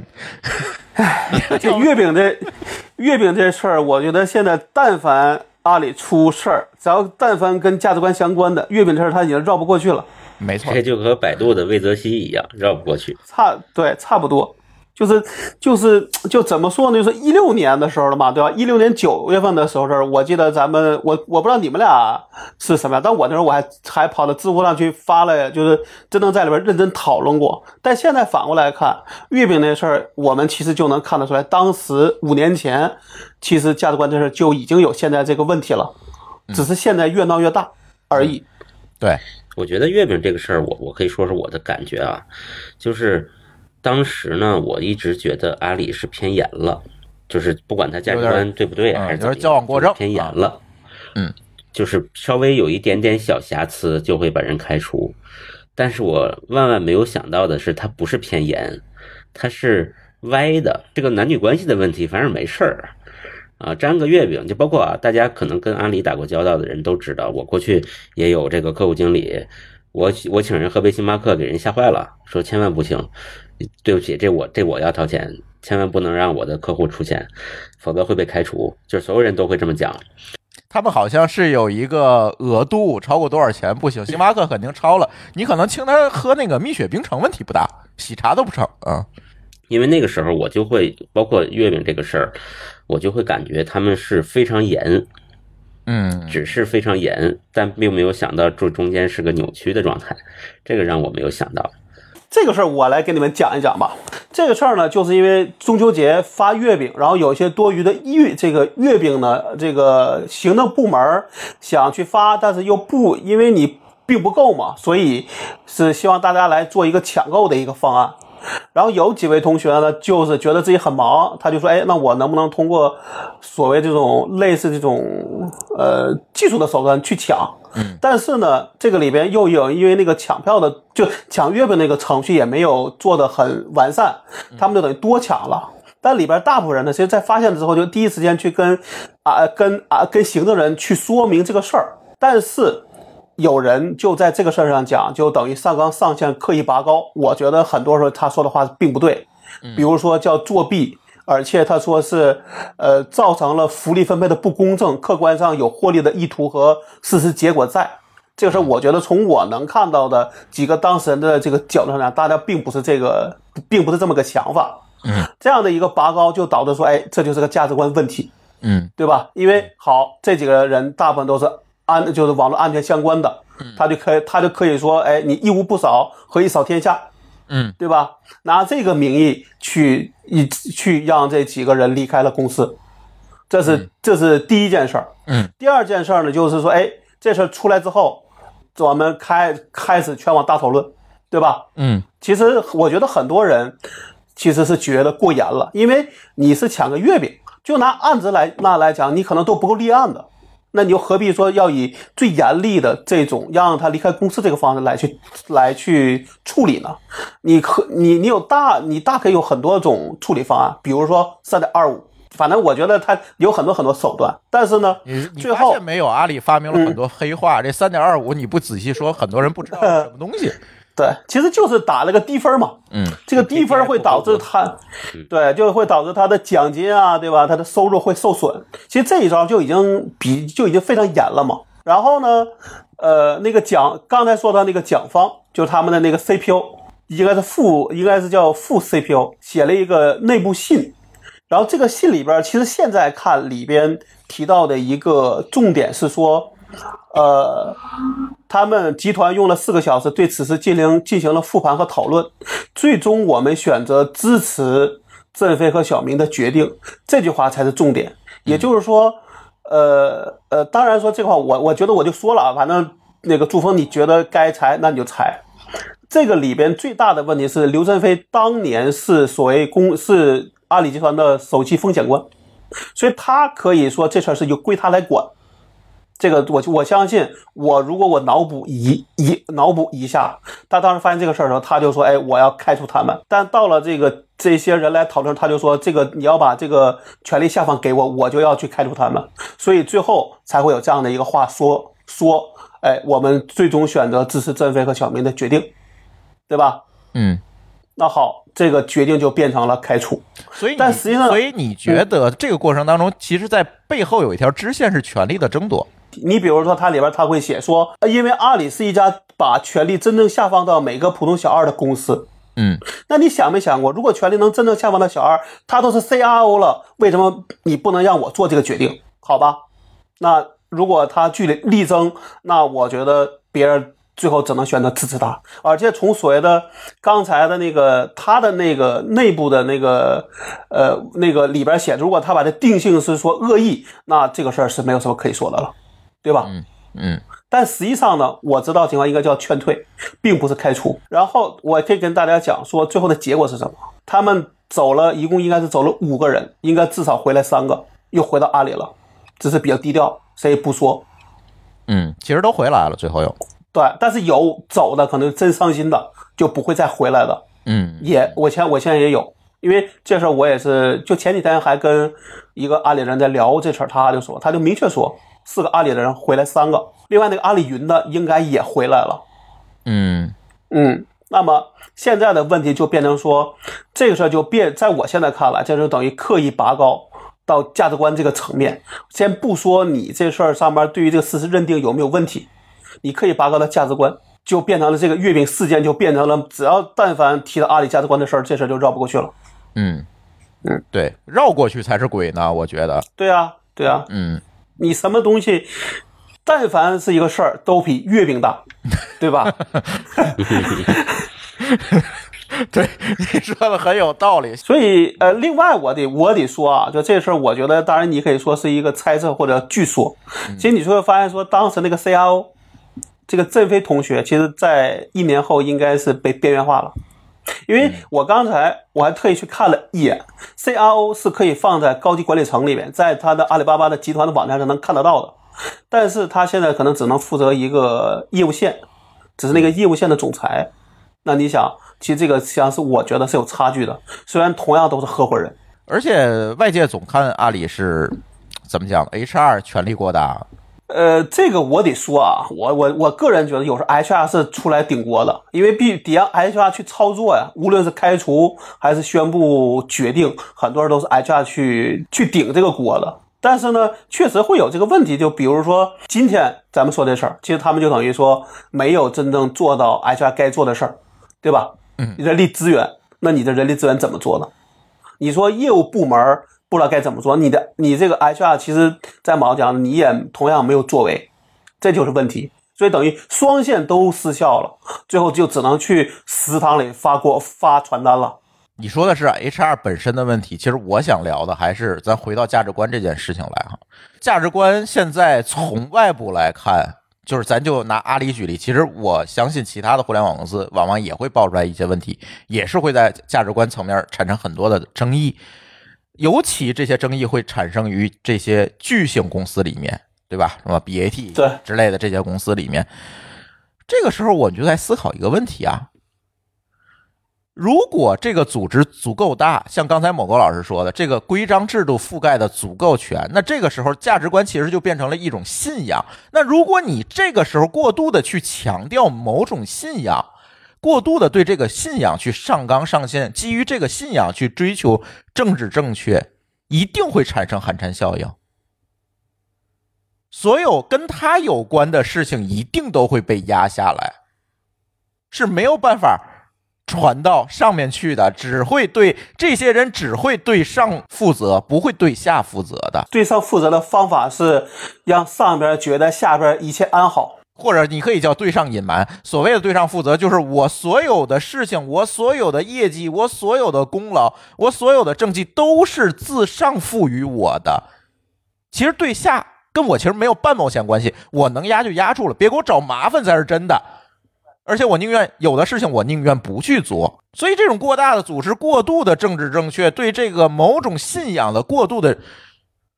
哎这月饼这 月饼这事儿，我觉得现在但凡阿里出事儿，只要但凡跟价值观相关的月饼这事儿，他已经绕不过去了。没错这，就和百度的魏则西一样，绕不过去。差对差不多，就是就是就怎么说呢？就是一六年的时候了嘛，对吧？一六年九月份的时候，我记得咱们我我不知道你们俩是什么样，但我那时候我还还跑到知乎上去发了，就是真正在里边认真讨论过。但现在反过来看，月饼那事儿，我们其实就能看得出来，当时五年前，其实价值观这事儿就已经有现在这个问题了，只是现在越闹越大而已。对，我觉得月饼这个事儿，我我可以说说我的感觉啊，就是当时呢，我一直觉得阿里是偏严了，就是不管他价值观对不对，嗯还是怎么有点矫枉过正偏严了。嗯，就是稍微有一点点小瑕疵就会把人开除。但是我万万没有想到的是，他不是偏严，他是歪的。这个男女关系的问题，反正没事儿。啊，沾个月饼，就包括啊，大家可能跟阿里打过交道的人都知道，我过去也有这个客户经理，我我请人喝杯星巴克，给人吓坏了，说千万不行，对不起，这我这我要掏钱，千万不能让我的客户出钱，否则会被开除。就是所有人都会这么讲。他们好像是有一个额度，超过多少钱不行。星巴克肯定超了，你可能请他喝那个蜜雪冰城问题不大，喜茶都不成啊。因为那个时候我就会包括月饼这个事儿，我就会感觉他们是非常严，嗯只是非常严，但并没有想到这中间是个扭曲的状态，这个让我没有想到。这个事儿我来给你们讲一讲吧。这个事儿呢，就是因为中秋节发月饼，然后有一些多余的月这个月饼呢，这个行政部门想去发，但是又不因为你并不够嘛，所以是希望大家来做一个抢购的一个方案。然后有几位同学呢，就是觉得自己很忙，他就说：“哎，那我能不能通过所谓这种类似这种呃技术的手段去抢？”嗯，但是呢，这个里边又有因为那个抢票的就抢月饼那个程序也没有做的很完善，他们就等于多抢了。但里边大部分人呢，其实在发现了之后，就第一时间去跟啊跟啊跟行政人去说明这个事儿，但是。有人就在这个事儿上讲，就等于上纲上线、刻意拔高。我觉得很多时候他说的话并不对，比如说叫作弊，而且他说是呃造成了福利分配的不公正，客观上有获利的意图和事实结果在。这个事儿，我觉得从我能看到的几个当事人的这个角度上讲，大家并不是这个，并不是这么个想法。嗯，这样的一个拔高就导致说，哎，这就是个价值观问题，嗯对吧？因为好，这几个人大部分都是安，就是网络安全相关的，他就可以他就可以说，哎，你一屋不扫，何以扫天下？嗯，对吧？拿这个名义去一去让这几个人离开了公司，这是这是第一件事儿。嗯，第二件事儿呢，就是说，哎，这事儿出来之后，我们开开始全网大讨论，对吧？嗯其实我觉得很多人其实是觉得过严了，因为你是抢个月饼，就拿案子来那来讲，你可能都不够立案的，那你又何必说要以最严厉的这种让他离开公司这个方式来去来去处理呢？你可你你有大你大可以有很多种处理方案，比如说三点二五。反正我觉得他有很多很多手段，但是呢你，最后没有？阿里发明了很多黑话，这三点二五你不仔细说，很多人不知道是什么东西。对，其实就是打了个低分嘛。嗯，这个低分会导致他，对，就会导致他的奖金啊，对吧？他的收入会受损。其实这一招就已经比就已经非常严了嘛。然后呢，呃，那个奖刚才说到那个甲方，就是他们的那个 CPU，应该是副，应该是叫副 CPU，写了一个内部信。然后这个信里边，其实现在看里边提到的一个重点是说，呃，他们集团用了四个小时对此事进行进行了复盘和讨论，最终我们选择支持振飞和小明的决定。这句话才是重点，也就是说，呃呃，当然说这话我我觉得我就说了啊，反正那个朱峰你觉得该裁那你就裁。这个里边最大的问题是，刘振飞当年是所谓公是阿里集团的首席风险官，所以他可以说这事儿是由归他来管。这个我我相信，我如果我脑补一一脑补一下，他当时发现这个事儿的时候，他就说：“哎，我要开除他们。”但到了这个这些人来讨论，他就说：“这个你要把这个权力下放给我，我就要去开除他们。”所以最后才会有这样的一个话说说：“哎，我们最终选择支持振飞和小明的决定，对吧？”嗯，那好，这个决定就变成了开除。所以但实际上所以你觉得这个过程当中，其实在背后有一条支线是权力的争夺。你比如说，它里边它会写说，呃因为阿里是一家把权力真正下放到每个普通小二的公司。嗯那你想没想过，如果权力能真正下放到小二，他都是 CRO 了，为什么你不能让我做这个决定？好吧，那如果他据理力争，那我觉得别人最后只能选择支持他。而且从所谓的刚才的那个他的那个内部的那个呃那个里边写，如果他把它定性是说恶意，那这个事儿是没有什么可以说的了，对吧？嗯嗯但实际上呢，我知道情况应该叫劝退，并不是开除。然后我可以跟大家讲说，最后的结果是什么？他们走了一共应该是走了五个人，应该至少回来三个，又回到阿里了，只是比较低调，谁也不说。嗯，其实都回来了，最后又对，但是有走的可能真伤心的，就不会再回来的。嗯也，我现我现在也有，因为这事儿我也是，就前几天还跟一个阿里人在聊这事儿，他就说，他就明确说，四个阿里的人回来三个，另外那个阿里云的应该也回来了，嗯嗯，那么现在的问题就变成说，这个事儿就变，在我现在看来，这就等于刻意拔高到价值观这个层面。先不说你这事儿上面对于这个事实认定有没有问题，你刻意拔高到价值观，就变成了这个月饼事件，就变成了只要但凡提到阿里价值观的事儿，这事儿就绕不过去了。嗯嗯，对，绕过去才是鬼呢，我觉得。对啊，对啊，嗯，你什么东西，但凡是一个事儿，都比月饼大，对吧？对，你说的很有道理。所以，呃，另外我得我得说啊，就这事儿，我觉得当然你可以说是一个猜测或者据说。其实你就会发现说，当时那个 CIO 这个振飞同学，其实在一年后应该是被边缘化了。因为我刚才我还特意去看了一眼，CRO 是可以放在高级管理层里面，在他的阿里巴巴的集团的网站上能看得到的，但是他现在可能只能负责一个业务线，只是那个业务线的总裁。那你想，其实这个实际上是我觉得是有差距的，虽然同样都是合伙人。而且外界总看阿里是怎么讲，HR 权力过大。呃，这个我得说啊，我我我个人觉得，有时候 HR 是出来顶锅的，因为必得让 HR 去操作呀，无论是开除还是宣布决定，很多人都是 HR 去去顶这个锅的。但是呢，确实会有这个问题，就比如说今天咱们说这事儿，其实他们就等于说没有真正做到 HR 该做的事儿，对吧？嗯，人力资源，那你的人力资源怎么做呢？你说业务部门不知道该怎么做，你的你这个 HR 其实在某讲你也同样没有作为，这就是问题。所以等于双线都失效了，最后就只能去食堂里发过发传单了。你说的是 HR 本身的问题，其实我想聊的还是咱回到价值观这件事情来哈。价值观现在从外部来看，就是咱就拿阿里举例，其实我相信其他的互联网公司往往也会爆出来一些问题，也是会在价值观层面产生很多的争议。尤其这些争议会产生于这些巨型公司里面，对吧？什么 BAT 对之类的这些公司里面，这个时候我就在思考一个问题啊：如果这个组织足够大，像刚才某个老师说的，这个规章制度覆盖的足够全，那这个时候价值观其实就变成了一种信仰。那如果你这个时候过度的去强调某种信仰，过度的对这个信仰去上纲上线，基于这个信仰去追求政治正确，一定会产生寒蝉效应。所有跟他有关的事情一定都会被压下来，是没有办法传到上面去的，只会对这些人只会对上负责，不会对下负责的。对上负责的方法是让上边觉得下边一切安好。或者你可以叫对上隐瞒。所谓的对上负责，就是我所有的事情，我所有的业绩，我所有的功劳，我所有的政绩都是自上赋予我的。其实对下跟我其实没有半毛钱关系，我能压就压住了，别给我找麻烦才是真的。而且我宁愿有的事情我宁愿不去做。所以这种过大的组织、过度的政治正确，对这个某种信仰的过度的。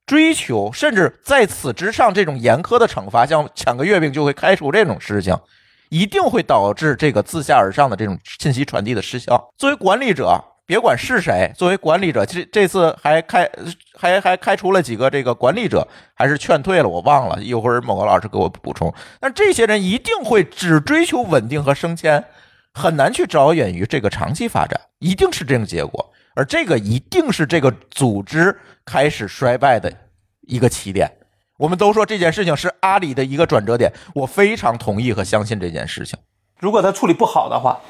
追求，甚至在此之上，这种严苛的惩罚，像抢个月饼就会开除这种事情，一定会导致这个自下而上的这种信息传递的失效。作为管理者，别管是谁，作为管理者，这这次还开还还开除了几个这个管理者，还是劝退了，我忘了，一会儿某个老师给我补充。但这些人一定会只追求稳定和升迁，很难去着眼于这个长期发展，一定是这种结果。而这个一定是这个组织开始衰败的一个起点。我们都说这件事情是阿里的一个转折点，我非常同意和相信这件事情。如果他处理不好的话，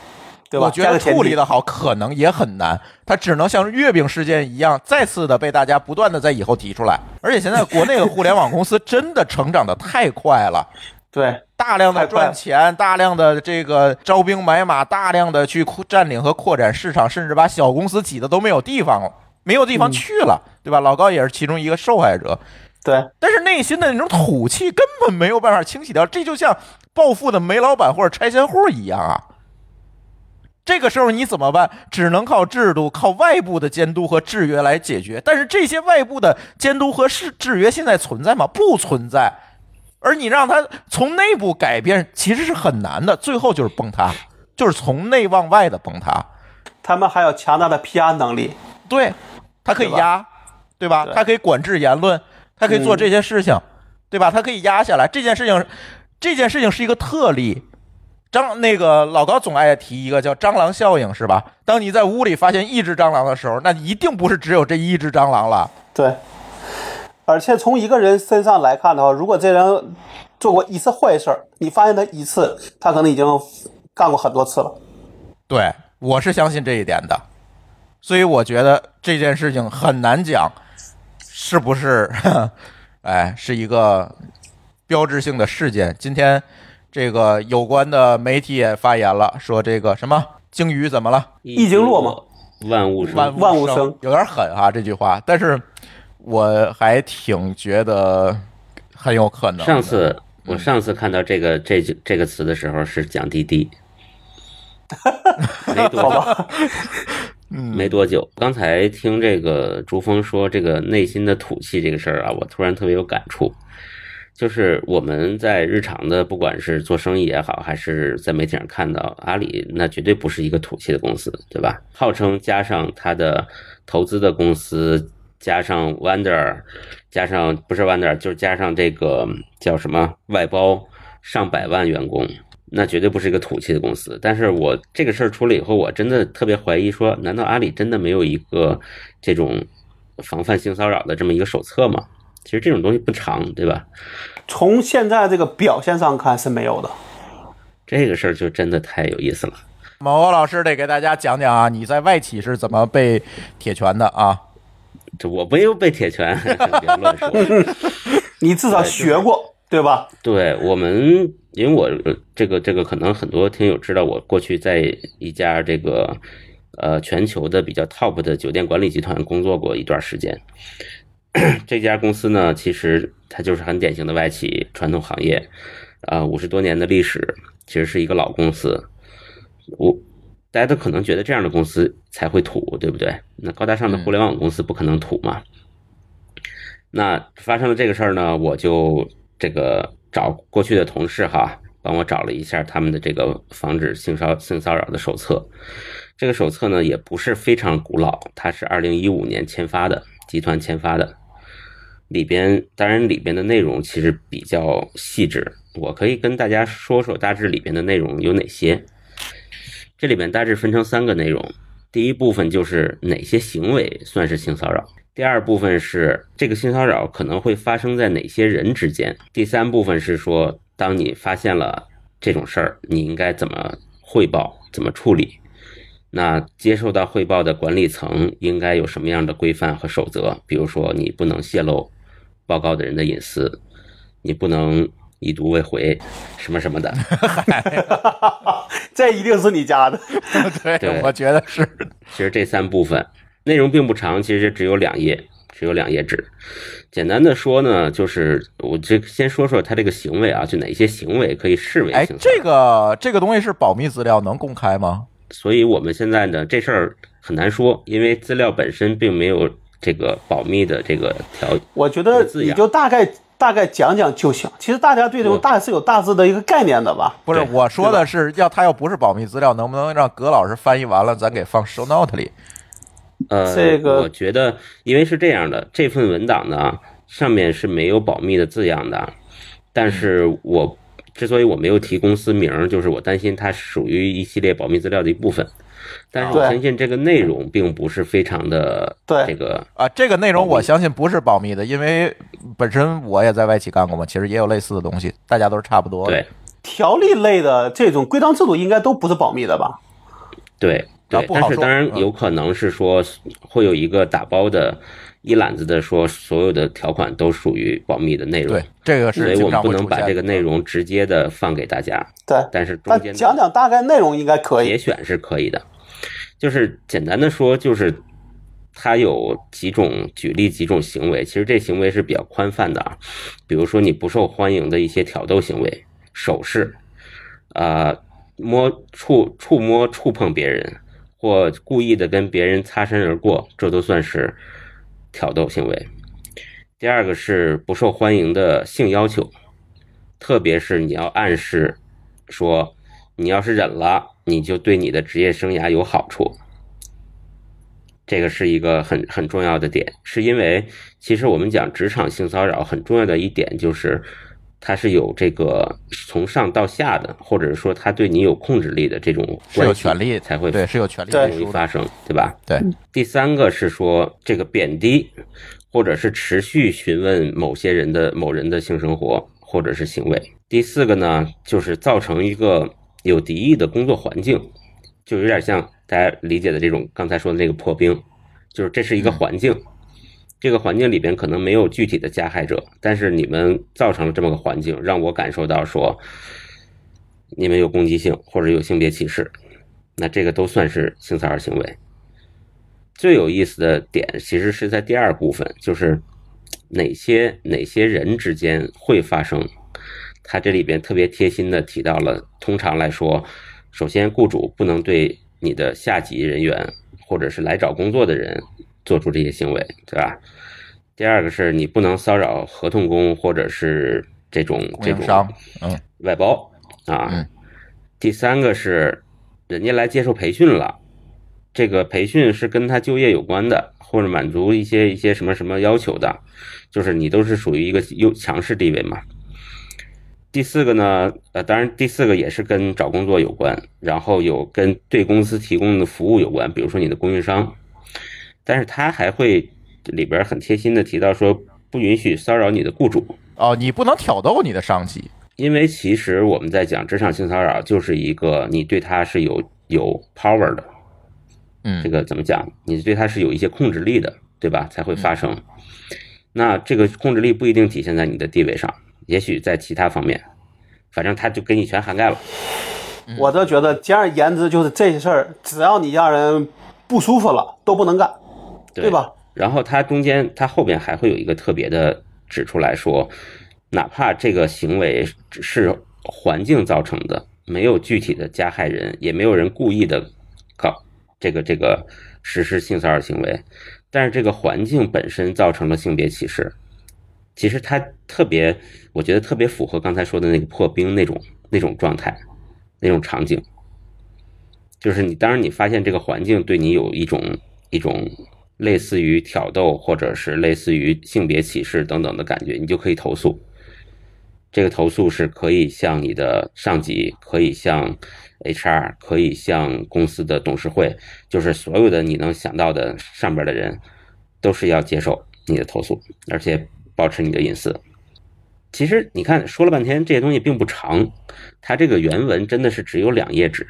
对吧？我觉得处理的好可能也很难，他只能像月饼事件一样，再次的被大家不断的在以后提出来。而且现在国内的互联网公司真的成长的太快了。对，大量的赚钱，大量的这个招兵买马，大量的去占领和扩展市场，甚至把小公司挤得都没有地方了，没有地方去了，对吧？老高也是其中一个受害者。对，但是内心的那种土气根本没有办法清洗掉，这就像暴富的煤老板或者拆迁户一样啊。这个时候你怎么办？只能靠制度、靠外部的监督和制约来解决。但是这些外部的监督和制制约现在存在吗？不存在。而你让他从内部改变，其实是很难的，最后就是崩塌，就是从内往外的崩塌。他们还有强大的 PR 能力，对，他可以压，对吧？他可以管制言论，他可以做这些事情，对吧？他可以压下来。这件事情，这件事情是一个特例，张那个老高总爱提一个叫蟑螂效应，是吧？当你在屋里发现一只蟑螂的时候，那一定不是只有这一只蟑螂了。对，而且从一个人身上来看的话，如果这人做过一次坏事儿，你发现他一次，他可能已经干过很多次了。对，我是相信这一点的，所以我觉得这件事情很难讲是不是，哎，是一个标志性的事件。今天这个有关的媒体也发言了，说这个什么鲸鱼怎么了？一经落嘛，万物生。万生万物生有点狠哈这句话，但是我还挺觉得很有可能。上次我上次看到这个这这个词的时候是讲滴滴，没多久，没多久。刚才听这个朱峰说这个内心的土气这个事儿啊，我突然特别有感触。就是我们在日常的，不管是做生意也好，还是在媒体上看到阿里，那绝对不是一个土气的公司，对吧？号称加上它的投资的公司，加上 Wonder，加上不是 Wonder，就是加上这个叫什么外包上百万员工，那绝对不是一个土气的公司。但是我这个事儿出了以后，我真的特别怀疑说，难道阿里真的没有一个这种防范性骚扰的这么一个手册吗？其实这种东西不长，对吧？从现在这个表现上看是没有的。这个事儿就真的太有意思了。某某老师得给大家讲讲啊，你在外企是怎么被铁拳的啊？这我没有被铁拳 别乱说。你至少学过，对吧？对我们，因为我呃这个这个可能很多听友知道，我过去在一家这个呃全球的比较 top 的酒店管理集团工作过一段时间。这家公司呢，其实它就是很典型的外企传统行业，啊，五十多年的历史，其实是一个老公司。我大家都可能觉得这样的公司才会土，对不对？那高大上的互联网公司不可能土嘛。那发生了这个事儿呢，我就这个找过去的同事哈，帮我找了一下他们的这个防止性骚性骚扰的手册。这个手册呢也不是非常古老，它是二零一五年签发的，集团签发的。里边当然里边的内容其实比较细致，我可以跟大家说说大致里边的内容有哪些。这里边大致分成三个内容，第一部分就是哪些行为算是性骚扰，第二部分是这个性骚扰可能会发生在哪些人之间，第三部分是说当你发现了这种事儿，你应该怎么汇报，怎么处理。那接受到汇报的管理层应该有什么样的规范和守则？比如说，你不能泄露报告的人的隐私，你不能已读未回，什么什么的。这一定是你家的。对，对我觉得是。其实这三部分内容并不长，其实只有两页，只有两页纸。简单的说呢，就是我这先说说他这个行为啊，就哪些行为可以视为哎。这个这个东西是保密资料，能公开吗？所以我们现在呢，这事儿很难说，因为资料本身并没有这个保密的这个条。我觉得你就大概大概讲讲就行。其实大家对这种大是有大致的一个概念的吧？不是，我说的是要他要不是保密资料，能不能让葛老师翻译完了，咱给放 show note 里？呃，这个我觉得，因为是这样的，这份文档呢上面是没有保密的字样的，但是我之所以我没有提公司名，就是我担心它属于一系列保密资料的一部分。但是我相信这个内容并不是非常的对这个啊，这个内容我相信不是保密的，因为本身我也在外企干过嘛，其实也有类似的东西，大家都是差不多的。对条例类的这种规章制度应该都不是保密的吧？对对，但是当然嗯有可能是说会有一个打包的一揽子的说所有的条款都属于保密的内容对，，这个所是经以我们不能把这个内容直接的放给大家，对，但是中但间讲讲大概内容应该可以。节选是可以的。就是简单的说，就是它有几种举例几种行为，其实这行为是比较宽泛的啊，比如说你不受欢迎的一些挑逗行为、手势，啊、摸触触摸触碰别人，或故意的跟别人擦身而过，这都算是挑逗行为。第二个是不受欢迎的性要求，特别是你要暗示说，你要是忍了，你就对你的职业生涯有好处。这个是一个很很重要的点，是因为其实我们讲职场性骚扰很重要的一点就是，它是有这个从上到下的，或者说他对你有控制力的这种是有权利才会对，是有权利对容易。发生，对吧？对，第三个是说这个贬低，或者是持续询问某些人的某人的性生活或者是行为。第四个呢，就是造成一个有敌意的工作环境，就有点像大家理解的这种刚才说的那个破冰，就是这是一个环境。这个环境里边可能没有具体的加害者，但是你们造成了这么个环境，让我感受到说你们有攻击性或者有性别歧视，那这个都算是性骚扰行为。最有意思的点其实是在第二部分，就是哪些哪些人之间会发生。他这里边特别贴心的提到了，通常来说，首先雇主不能对你的下级人员或者是来找工作的人做出这些行为，对吧？第二个是你不能骚扰合同工或者是这种这种嗯，外包啊。嗯第三个是人家来接受培训了，这个培训是跟他就业有关的，或者满足一些一些什么什么要求的，就是你都是属于一个优强势地位嘛。第四个呢，呃，当然第四个也是跟找工作有关，然后有跟对公司提供的服务有关，比如说你的供应商，但是他还会里边很贴心的提到说，不允许骚扰你的雇主，哦，你不能挑逗你的上级，因为其实我们在讲职场性骚扰，就是一个你对他是有有 power 的，嗯。这个怎么讲？你对他是有一些控制力的，对吧？才会发生。那这个控制力不一定体现在你的地位上，也许在其他方面，反正他就给你全涵盖了。我倒觉得简而言之就是这些事儿，只要你让人不舒服了，都不能干，对吧？然后他中间，他后边还会有一个特别的指出来说，哪怕这个行为是环境造成的，没有具体的加害人，也没有人故意的搞这个这个实施性骚扰行为，但是这个环境本身造成了性别歧视，其实它特别，我觉得特别符合刚才说的那个破冰那种那种状态，那种场景。就是你，当然你发现这个环境对你有一种一种类似于挑逗，或者是类似于性别歧视等等的感觉，你就可以投诉。这个投诉是可以向你的上级，可以向 HR，可以向公司的董事会，就是所有的你能想到的上边的人，都是要接受你的投诉，而且保持你的隐私。其实你看说了半天，这些东西并不长，它这个原文真的是只有两页纸。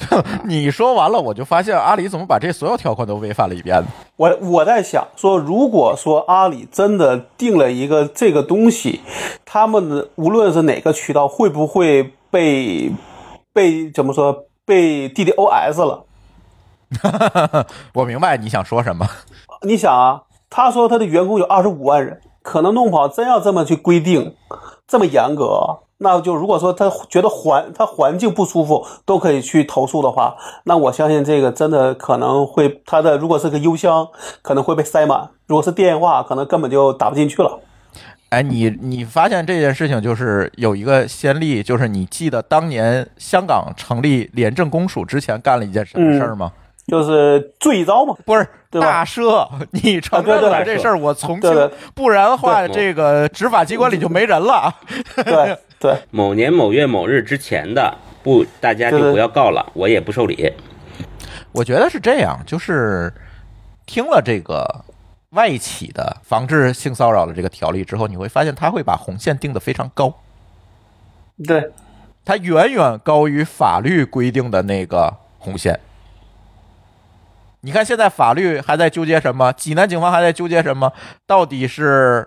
你说完了，我就发现阿里怎么把这所有条款都违反了一遍呢？我我在想说，如果说阿里真的定了一个这个东西，他们无论是哪个渠道，会不会被被怎么说被 DDoS 了？我明白你想说什么。你想啊，他说他的员工有二十五万人，可能弄不好真要这么去规定，这么严格，那就如果说他觉得环他环境不舒服，都可以去投诉的话，那我相信这个真的可能会他的如果是个邮箱，可能会被塞满；如果是电话，可能根本就打不进去了。哎，你你发现这件事情就是有一个先例，就是你记得当年香港成立廉政公署之前干了一件什么事儿吗？就是罪遭嘛，不是对吧大赦，你承认了这事儿，我从轻不然的话，这个执法机关里就没人了。对 对某年某月某日之前的，不，大家就不要告了，我也不受理。我觉得是这样，就是听了这个外企的防治性骚扰的这个条例之后，你会发现他会把红线定得非常高，对，它远远高于法律规定的那个红线。你看，现在法律还在纠结什么？济南警方还在纠结什么？到底是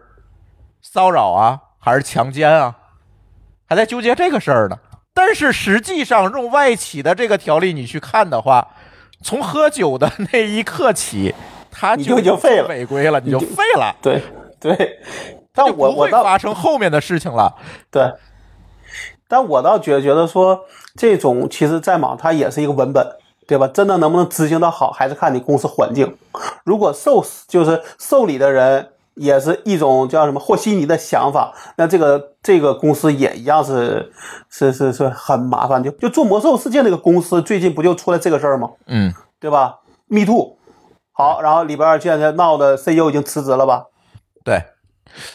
骚扰啊，还是强奸啊？还在纠结这个事儿呢。但是实际上，用外企的这个条例你去看的话，从喝酒的那一刻起，他你就已经废了违规了，你就废了，对对，但我我倒发生后面的事情了。对，但我倒觉觉得说，这种其实在网它也是一个文本，对吧？真的能不能执行的好，还是看你公司环境。如果受就是受理的人也是一种叫什么和稀泥的想法，那这个这个公司也一样是是是是很麻烦。就就做魔兽世界那个公司，最近不就出了这个事儿吗？嗯，对吧？Me too，好，然后里边儿现在闹的 CEO 已经辞职了吧？对。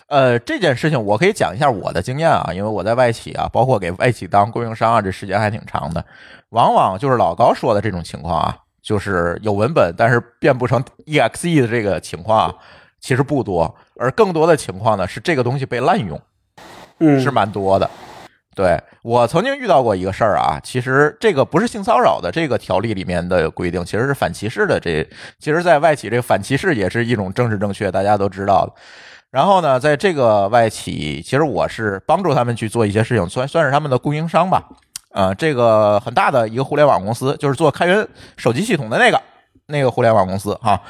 呃，这件事情我可以讲一下我的经验啊，因为我在外企啊，包括给外企当供应商啊，这时间还挺长的。往往就是老高说的这种情况啊，就是有文本但是变不成 exe 的这个情况啊，其实不多，而更多的情况呢是这个东西被滥用，嗯，是蛮多的。对我曾经遇到过一个事儿啊，其实这个不是性骚扰的这个条例里面的规定，其实是反歧视的。这其实，在外企这个反歧视也是一种政治正确，大家都知道的。然后呢，在这个外企，其实我是帮助他们去做一些事情，算算是他们的供应商吧。呃，这个很大的一个互联网公司，就是做开源手机系统的那个那个互联网公司哈。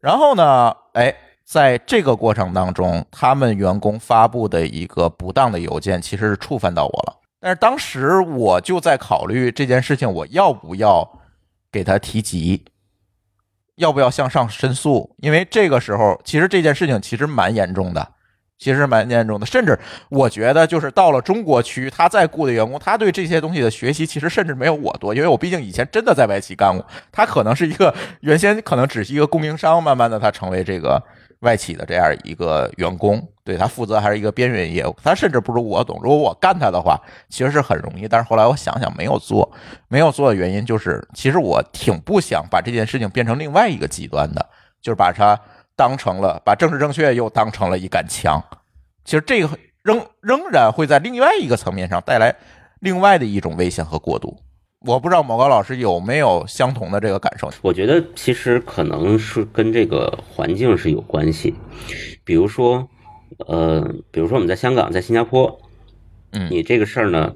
然后呢，哎，在这个过程当中，他们员工发布的一个不当的邮件，其实是触犯到我了。但是当时我就在考虑这件事情，我要不要给他提及，要不要向上申诉？因为这个时候，其实这件事情其实蛮严重的，其实蛮严重的。甚至我觉得，就是到了中国区，他在雇的员工，他对这些东西的学习，其实甚至没有我多，因为我毕竟以前真的在外企干过。他可能是一个原先可能只是一个供应商，慢慢的他成为这个外企的这样一个员工，对他负责还是一个边缘业务，他甚至不如我懂。如果我干他的话，其实是很容易。但是后来我想想，没有做，没有做的原因就是，其实我挺不想把这件事情变成另外一个极端的，就是把它当成了把政治正确又当成了一杆枪。其实这个仍仍然会在另外一个层面上带来另外的一种危险和过度。我不知道某高老师有没有相同的这个感受？我觉得其实可能是跟这个环境是有关系，比如说，呃，比如说我们在香港、在新加坡，嗯你这个事儿呢，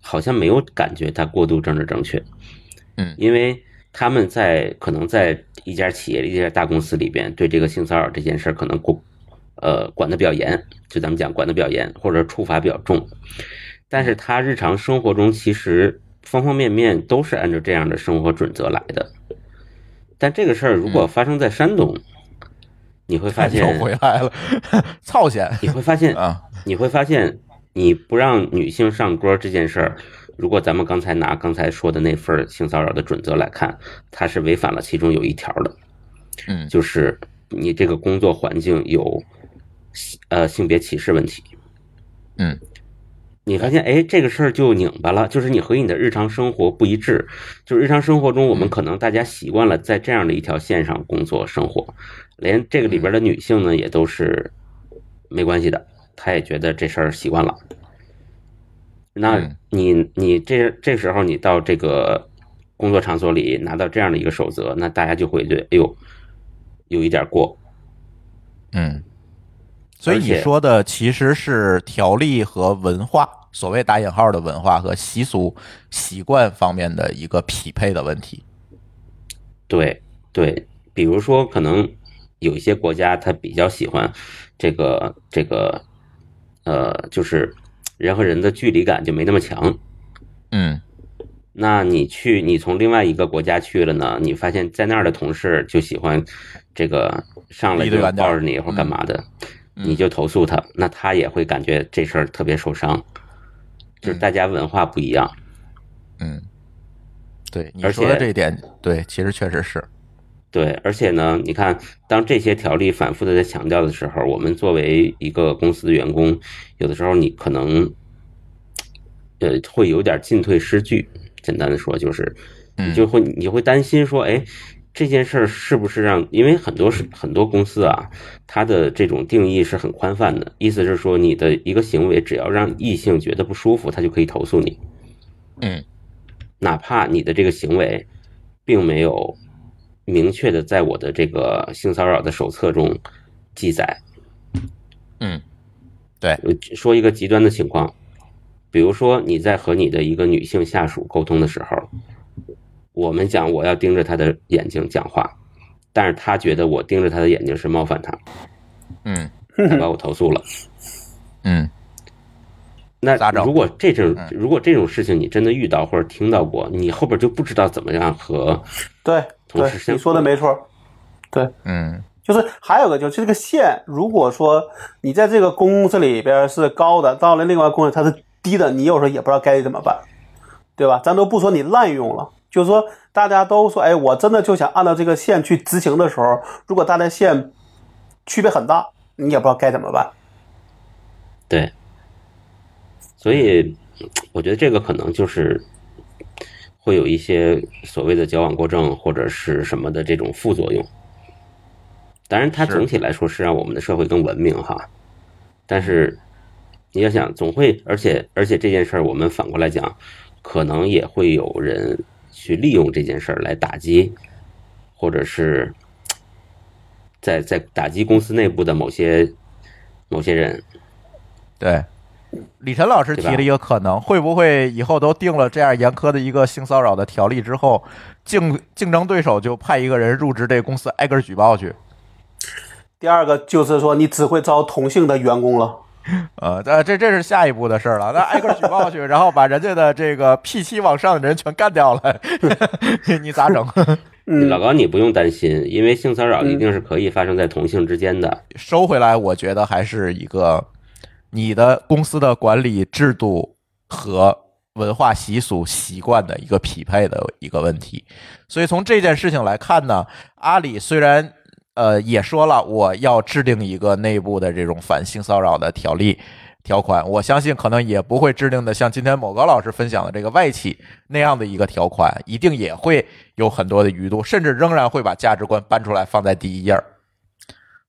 好像没有感觉它过度政治正确，嗯因为他们在可能在一家企业、一家大公司里边，对这个性骚扰这件事儿可能管，呃，管的比较严，就咱们讲管的比较严，或者处罚比较重，但是他日常生活中其实方方面面都是按照这样的生活准则来的。但这个事儿如果发生在山东，你会发现又，回来了，操险你会发现，啊！你会发现，你不让女性上桌这件事儿，如果咱们刚才拿刚才说的那份性骚扰的准则来看，它是违反了其中有一条的，嗯就是你这个工作环境有呃性别歧视问题。嗯你发现，哎，这个事儿就拧巴了，就是你和你的日常生活不一致。就是日常生活中，我们可能大家习惯了在这样的一条线上工作生活，连这个里边的女性呢，也都是没关系的，她也觉得这事儿习惯了。那嗯你你这这时候你到这个工作场所里拿到这样的一个守则，那大家就会觉得，哎呦，有一点过。嗯，所以你说的其实是条例和文化，所谓打引号的文化和习俗习惯方面的一个匹配的问题。对对，比如说可能有一些国家他比较喜欢这个这个呃，就是人和人的距离感就没那么强。嗯那你去，你从另外一个国家去了呢，你发现在那儿的同事就喜欢这个上来就抱着你或者干嘛的，嗯你就投诉他，那他也会感觉这事儿特别受伤，就是大家文化不一样。嗯，对你而说的且这一点，对，其实确实是。对，而且呢，你看，当这些条例反复的在强调的时候，我们作为一个公司的员工，有的时候你可能，呃，会有点进退失据。简单的说，就是你就会你会担心说，哎，这件事儿是不是让？因为很多是很多公司啊，它的这种定义是很宽泛的，意思是说，你的一个行为只要让异性觉得不舒服，他就可以投诉你。嗯哪怕你的这个行为并没有明确的在我的这个性骚扰的手册中记载。嗯，对，呃说一个极端的情况，比如说你在和你的一个女性下属沟通的时候，我们讲我要盯着她的眼睛讲话，但是她觉得我盯着她的眼睛是冒犯她，嗯她把我投诉了。嗯那如果这种嗯如果这种事情你真的遇到或者听到过，你后边就不知道怎么样和对对你说的没错。对，嗯就是还有个就是这个线，如果说你在这个公司里边是高的，到了另外公司它是低的，你有时候也不知道该怎么办，对吧？咱都不说你滥用了，就是说大家都说，哎，我真的就想按照这个线去执行的时候，如果大家线区别很大，你也不知道该怎么办。对，所以我觉得这个可能就是会有一些所谓的矫枉过正或者是什么的这种副作用。当然，它是总体来说是让我们的社会更文明哈。但是你要想，总会，而且而且这件事儿，我们反过来讲，可能也会有人去利用这件事儿来打击，或者是在在打击公司内部的某些某些人。对，李晨老师提了一个可能，会不会以后都定了这样严苛的一个性骚扰的条例之后，竞竞争对手就派一个人入职这个公司挨个举报去？第二个就是说，你只会招同性的员工了。呃，这这这是下一步的事儿了。那挨个举报去，然后把人家的这个 P 七往上的人全干掉了，你咋整？嗯老高，你不用担心，因为性骚扰一定是可以发生在同性之间的。收回来，我觉得还是一个你的公司的管理制度和文化习俗习惯的一个匹配的一个问题。所以从这件事情来看呢，阿里虽然呃也说了我要制定一个内部的这种反性骚扰的条例。条款，我相信可能也不会制定的像今天某高老师分享的这个外企那样的一个条款，一定也会有很多的余度，甚至仍然会把价值观搬出来放在第一页儿。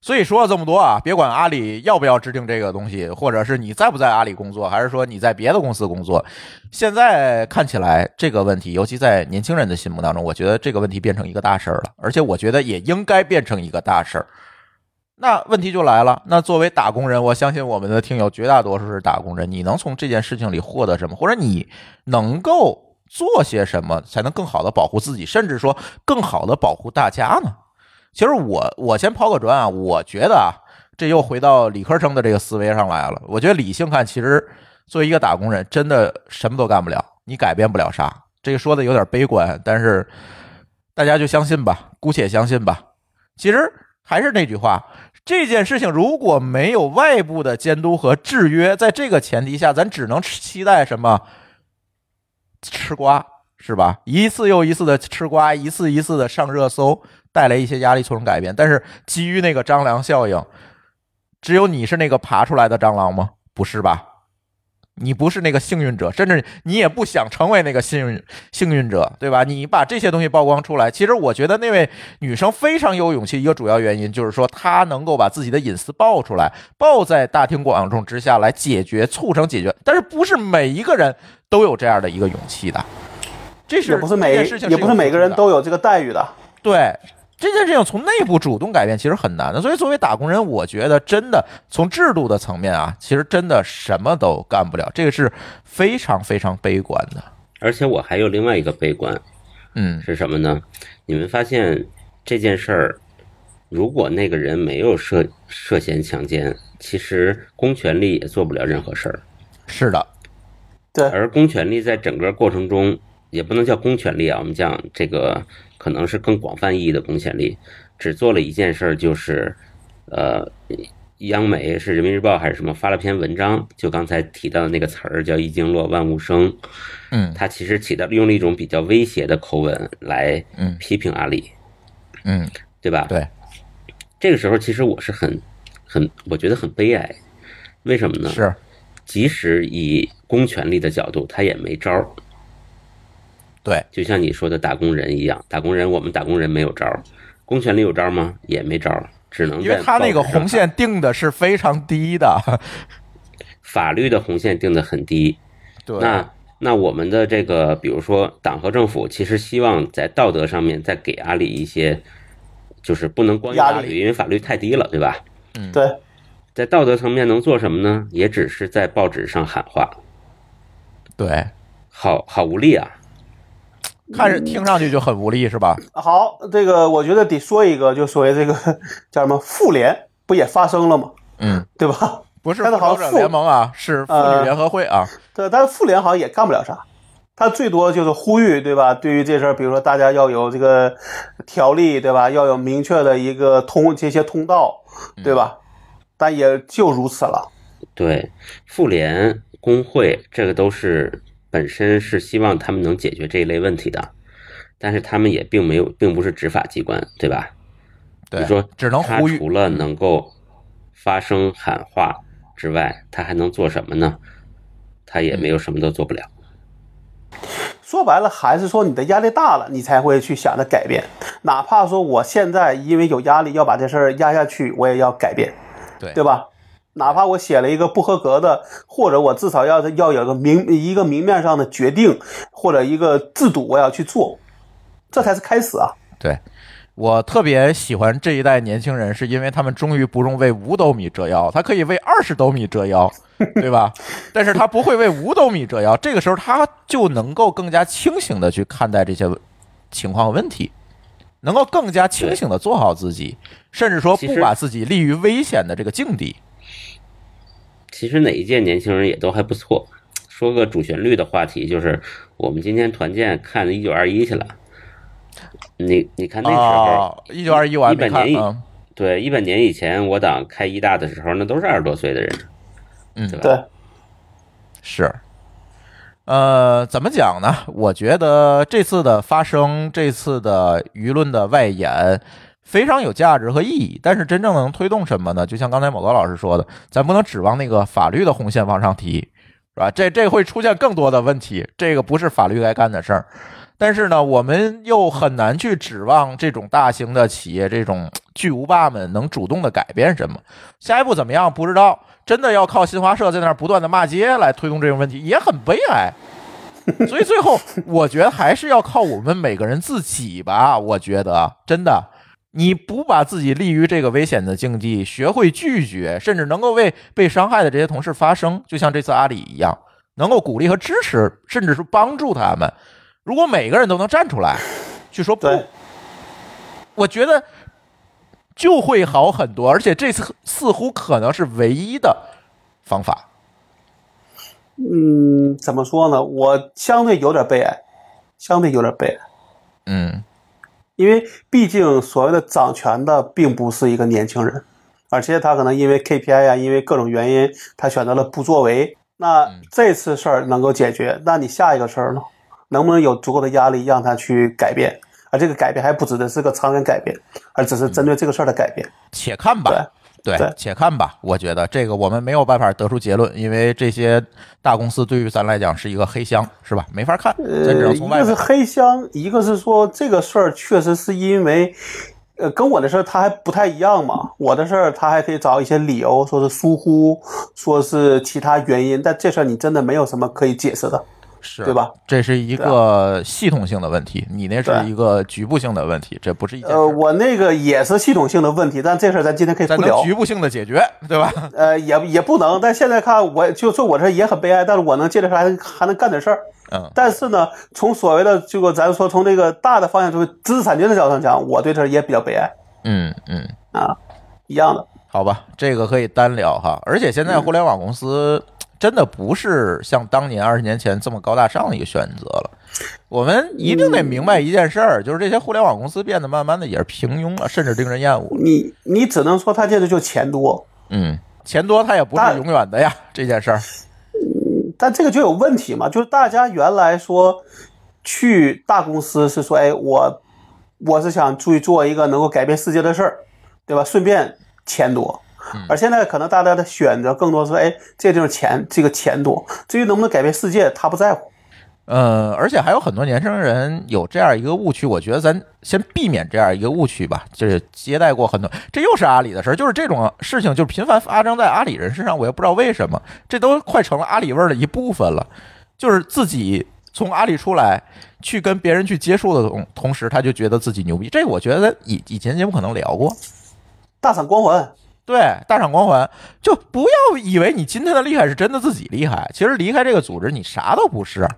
所以说了这么多啊，别管阿里要不要制定这个东西，或者是你在不在阿里工作，还是说你在别的公司工作，现在看起来这个问题，尤其在年轻人的心目当中，我觉得这个问题变成一个大事儿了，而且我觉得也应该变成一个大事儿。那问题就来了，那作为打工人，我相信我们的听友绝大多数是打工人，你能从这件事情里获得什么，或者你能够做些什么，才能更好的保护自己，甚至说更好的保护大家呢？其实我我先抛个砖啊，我觉得啊，这又回到理科生的这个思维上来了。我觉得理性看，其实作为一个打工人，真的什么都干不了，你改变不了啥。这个说的有点悲观，但是大家就相信吧，姑且相信吧。其实还是那句话，这件事情如果没有外部的监督和制约，在这个前提下，咱只能期待什么？吃瓜是吧？一次又一次的吃瓜，一次一次的上热搜，带来一些压力，促成改变。但是基于那个蟑螂效应，只有你是那个爬出来的蟑螂吗？不是吧？你不是那个幸运者，甚至你也不想成为那个幸运幸运者，对吧？你把这些东西曝光出来，其实我觉得那位女生非常有勇气。一个主要原因就是说，她能够把自己的隐私爆出来，爆在大庭广众之下来解决，促成解决。但是不是每一个人都有这样的一个勇气的，这是也不是每这件事情也不是每个人都有这个待遇的。对这件事情从内部主动改变其实很难的，所以作为打工人，我觉得真的从制度的层面啊，其实真的什么都干不了，这个是非常非常悲观的。而且我还有另外一个悲观嗯是什么呢？你们发现这件事儿，如果那个人没有涉涉嫌强奸，其实公权力也做不了任何事儿。是的，对，而公权力在整个过程中，也不能叫公权力啊，我们讲这个可能是更广泛意义的公权力，只做了一件事儿，就是呃，央媒是人民日报还是什么发了篇文章，就刚才提到的那个词儿叫“一经落万物生”，嗯它其实起到用了一种比较威胁的口吻来嗯批评阿里，嗯，对吧？对，这个时候其实我是很很我觉得很悲哀，为什么呢？是即使以公权力的角度，他也没招儿。对，就像你说的打工人一样，打工人我们打工人没有招儿，公权力有招儿吗？也没招儿，只能因为在他那个红线定的是非常低的，法律的红线定的很低。对，那那我们的这个，比如说党和政府，其实希望在道德上面再给阿里一些，就是不能光用压力阿里，因为法律太低了，对吧？对，在道德层面能做什么呢？也只是在报纸上喊话，对，好好无力啊！看着听上去就很无力，是吧？好，这个我觉得得说一个，就所谓这个叫什么妇联，不也发生了吗？嗯，对吧？不是但是复仇者好像妇联盟啊，是妇女呃联合会啊，对，但是妇联好像也干不了啥，他最多就是呼吁，对吧？对于这事儿，比如说大家要有这个条例，对吧？要有明确的一个通这些通道，对吧？但也就如此了。对，妇联、工会，这个都是本身是希望他们能解决这一类问题的，但是他们也并没有，并不是执法机关，对吧？对，你说只能他呼吁，除了能够发声喊话，之外，他还能做什么呢？他也没有什么都做不了。说白了，还是说你的压力大了，你才会去想着改变。哪怕说我现在因为有压力要把这事儿压下去，我也要改变，对对吧？哪怕我写了一个不合格的，或者我至少要要有个明一个明面上的决定，或者一个制度，我要去做，这才是开始啊。对我特别喜欢这一代年轻人，是因为他们终于不用为五斗米折腰，他可以为二十斗米折腰，对吧？但是他不会为五斗米折腰，这个时候他就能够更加清醒的去看待这些情况问题，能够更加清醒的做好自己，甚至说不把自己立于危险的这个境地。其实哪一届年轻人也都还不错。说个主旋律的话题，就是我们今天团建看一九二一去了。你你看那时候，哦，一九二一我还没看一百年以嗯对一百年以前我党开一大的时候，那都是二十多岁的人，嗯对吧？对，是，呃，怎么讲呢？我觉得这次的发生，这次的舆论的外延非常有价值和意义。但是真正能推动什么呢？就像刚才某高老师说的，咱不能指望那个法律的红线往上提，是吧？这这会出现更多的问题，这个不是法律该干的事儿。但是呢，我们又很难去指望这种大型的企业、这种巨无霸们能主动的改变什么。下一步怎么样不知道，真的要靠新华社在那儿不断的骂街来推动这种问题，也很悲哀。所以最后，我觉得还是要靠我们每个人自己吧。我觉得真的，你不把自己立于这个危险的境地，学会拒绝，甚至能够为被伤害的这些同事发声，就像这次阿里一样，能够鼓励和支持，甚至是帮助他们。如果每个人都能站出来去说不，对，我觉得就会好很多，而且这次似乎可能是唯一的方法。嗯，怎么说呢？我相对有点悲哀，相对有点悲哀，嗯因为毕竟所谓的掌权的并不是一个年轻人，而且他可能因为 KPI 呀、因为各种原因，他选择了不作为。那这次事儿能够解决，那你下一个事儿呢？能不能有足够的压力让他去改变？而这个改变还不指的是个长远改变，而只是针对这个事儿的改变。且看吧。对对且看吧。我觉得这个我们没有办法得出结论，因为这些大公司对于咱来讲是一个黑箱，是吧？没法看，咱只呃，能一个是从外面。黑箱，一个是说这个事儿确实是因为，呃，跟我的事儿他还不太一样嘛。我的事儿他还可以找一些理由，说是疏忽，说是其他原因，但这事儿你真的没有什么可以解释的。是对吧？这是一个系统性的问题，你那是一个局部性的问题，这不是一件事呃，我那个也是系统性的问题，但这事儿咱今天可以咱不聊。局部性的解决，对吧？呃，也也不能，但现在看，我就说我这也很悲哀，但是我能接着还还能干点事儿。嗯，但是呢，从所谓的这个咱说从这个大的方向，就是知识产权的角度上讲，我对这也比较悲哀嗯嗯，啊，一样的。好吧，这个可以单聊哈。而且现在互联网公司真的不是像当年二十年前这么高大上的一个选择了。我们一定得明白一件事儿，就是这些互联网公司变得慢慢的也是平庸了，甚至令人厌恶。你你只能说他现在就钱多，嗯，钱多他也不是永远的呀，这件事儿。但这个就有问题嘛，就是大家原来说去大公司是说，哎，我我是想去做一个能够改变世界的事儿，对吧？顺便钱多。而现在可能大家的选择更多是，哎，这地方钱，这个钱多。至于能不能改变世界，他不在乎。呃，而且还有很多年轻人有这样一个误区，我觉得咱先避免这样一个误区吧。就是接待过很多，这又是阿里的事儿，就是这种事情就频繁发生在阿里人身上，我也不知道为什么，这都快成了阿里味儿的一部分了。就是自己从阿里出来，去跟别人去接触的同同时，他就觉得自己牛逼。这我觉得以以前节目可能聊过，大厂光环，对，大厂光环，就不要以为你今天的厉害是真的自己厉害，其实离开这个组织，你啥都不是。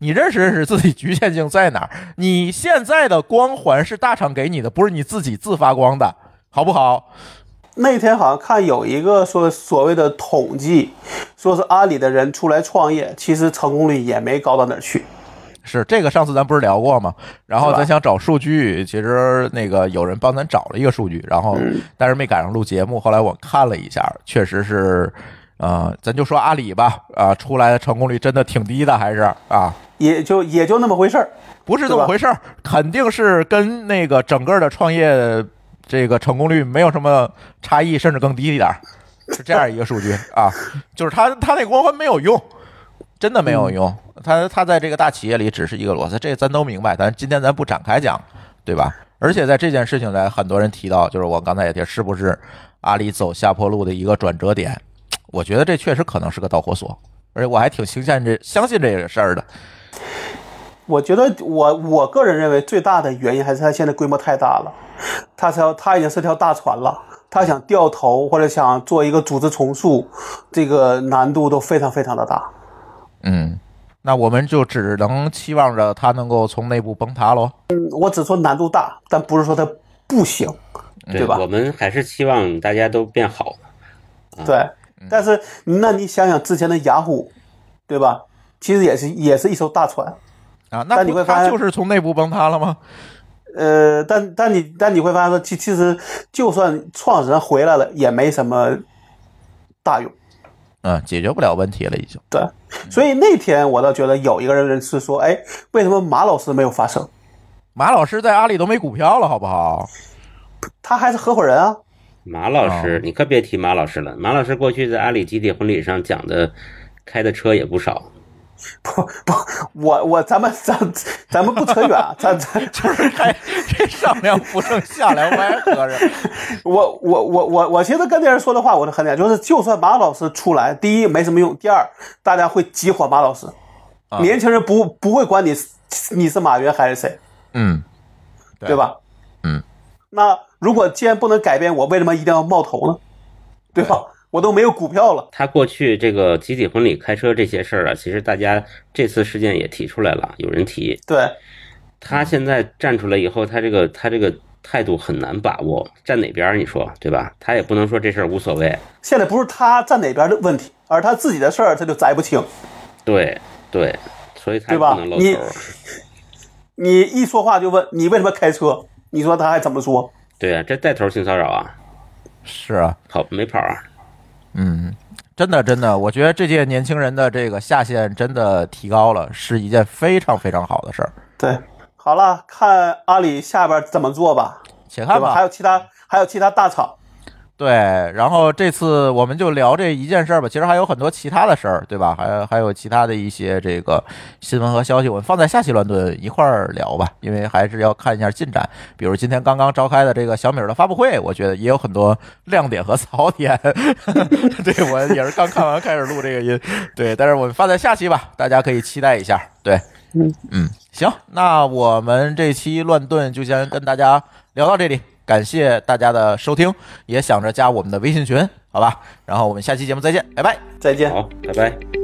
你认识认识自己局限性在哪儿？你现在的光环是大厂给你的，不是你自己自发光的，好不好？那天好像看有一个说所谓的统计，说是阿里的人出来创业，其实成功率也没高到哪儿去。是这个，上次咱不是聊过吗？然后咱想找数据，其实那个有人帮咱找了一个数据，然后但是没赶上录节目。后来我看了一下，确实是，呃，咱就说阿里吧，啊、出来的成功率真的挺低的，还是啊，也就也就那么回事儿。不是这么回事儿，肯定是跟那个整个的创业这个成功率没有什么差异，甚至更低一点儿。是这样一个数据啊，就是他他那光环没有用，真的没有用。他他在这个大企业里只是一个螺丝，这咱都明白。但今天咱不展开讲，对吧？而且在这件事情来，很多人提到，就是我刚才也提，是不是阿里走下坡路的一个转折点？我觉得这确实可能是个导火索，而且我还挺相信这相信这个事儿的。我觉得我我个人认为最大的原因还是它现在规模太大了，它条它已经是条大船了，它想掉头或者想做一个组织重塑，这个难度都非常非常的大。嗯，那我们就只能期望着它能够从内部崩塌喽。嗯，我只说难度大，但不是说它不行，对吧我们还是希望大家都变好。对。但是那你想想之前的雅虎，对吧？其实也是也是一艘大船。啊，那你会发现就是从内部崩塌了吗？呃，但但你但你会发现说，其其实就算创始人回来了，也没什么大用。嗯，解决不了问题了，已经。对，所以那天我倒觉得有一个人是说，哎，为什么马老师没有发声？马老师在阿里都没股票了，好不好？他还是合伙人啊。马老师哦，你可别提马老师了。马老师过去在阿里集体婚礼上讲的，开的车也不少。不不，我我咱们咱咱们不扯远啊，咱咱 就是开这上梁不正下梁歪，合着。我我我我我其实跟别人说的话，我是很简单，就是就算马老师出来，第一没什么用，第二大家会激活马老师，啊年轻人不不会管你你是马云还是谁，嗯，对对吧？嗯，那如果既然不能改变，我为什么一定要冒头呢？对吧？我都没有股票了，他过去这个集体婚礼开车这些事儿啊，其实大家这次事件也提出来了，有人提。对他现在站出来以后，他这个他这个态度很难把握，站哪边儿你说对吧？他也不能说这事儿无所谓，现在不是他站哪边的问题，而他自己的事儿他就摘不清。对对，所以他对吧不能露你头儿。你一说话就问你为什么开车，你说他还怎么说？对啊，这带头性骚扰啊，是啊，跑没跑啊？嗯，真的真的，我觉得这届年轻人的这个下限真的提高了，是一件非常非常好的事儿。对，好了，看阿里下边怎么做吧？且看吧还，有其他还有其他大厂，对，然后这次我们就聊这一件事儿吧。其实还有很多其他的事儿，对吧？还有还有其他的一些这个新闻和消息，我们放在下期乱炖一块儿聊吧，因为还是要看一下进展。比如今天刚刚召开的这个小米儿的发布会，我觉得也有很多亮点和槽点。对我也是刚看完开始录这个音，对，但是我们放在下期吧，大家可以期待一下。对，嗯嗯，行，那我们这期乱炖就先跟大家聊到这里，感谢大家的收听，也想着加我们的微信群，好吧？然后我们下期节目再见，拜拜。再见。好，拜拜。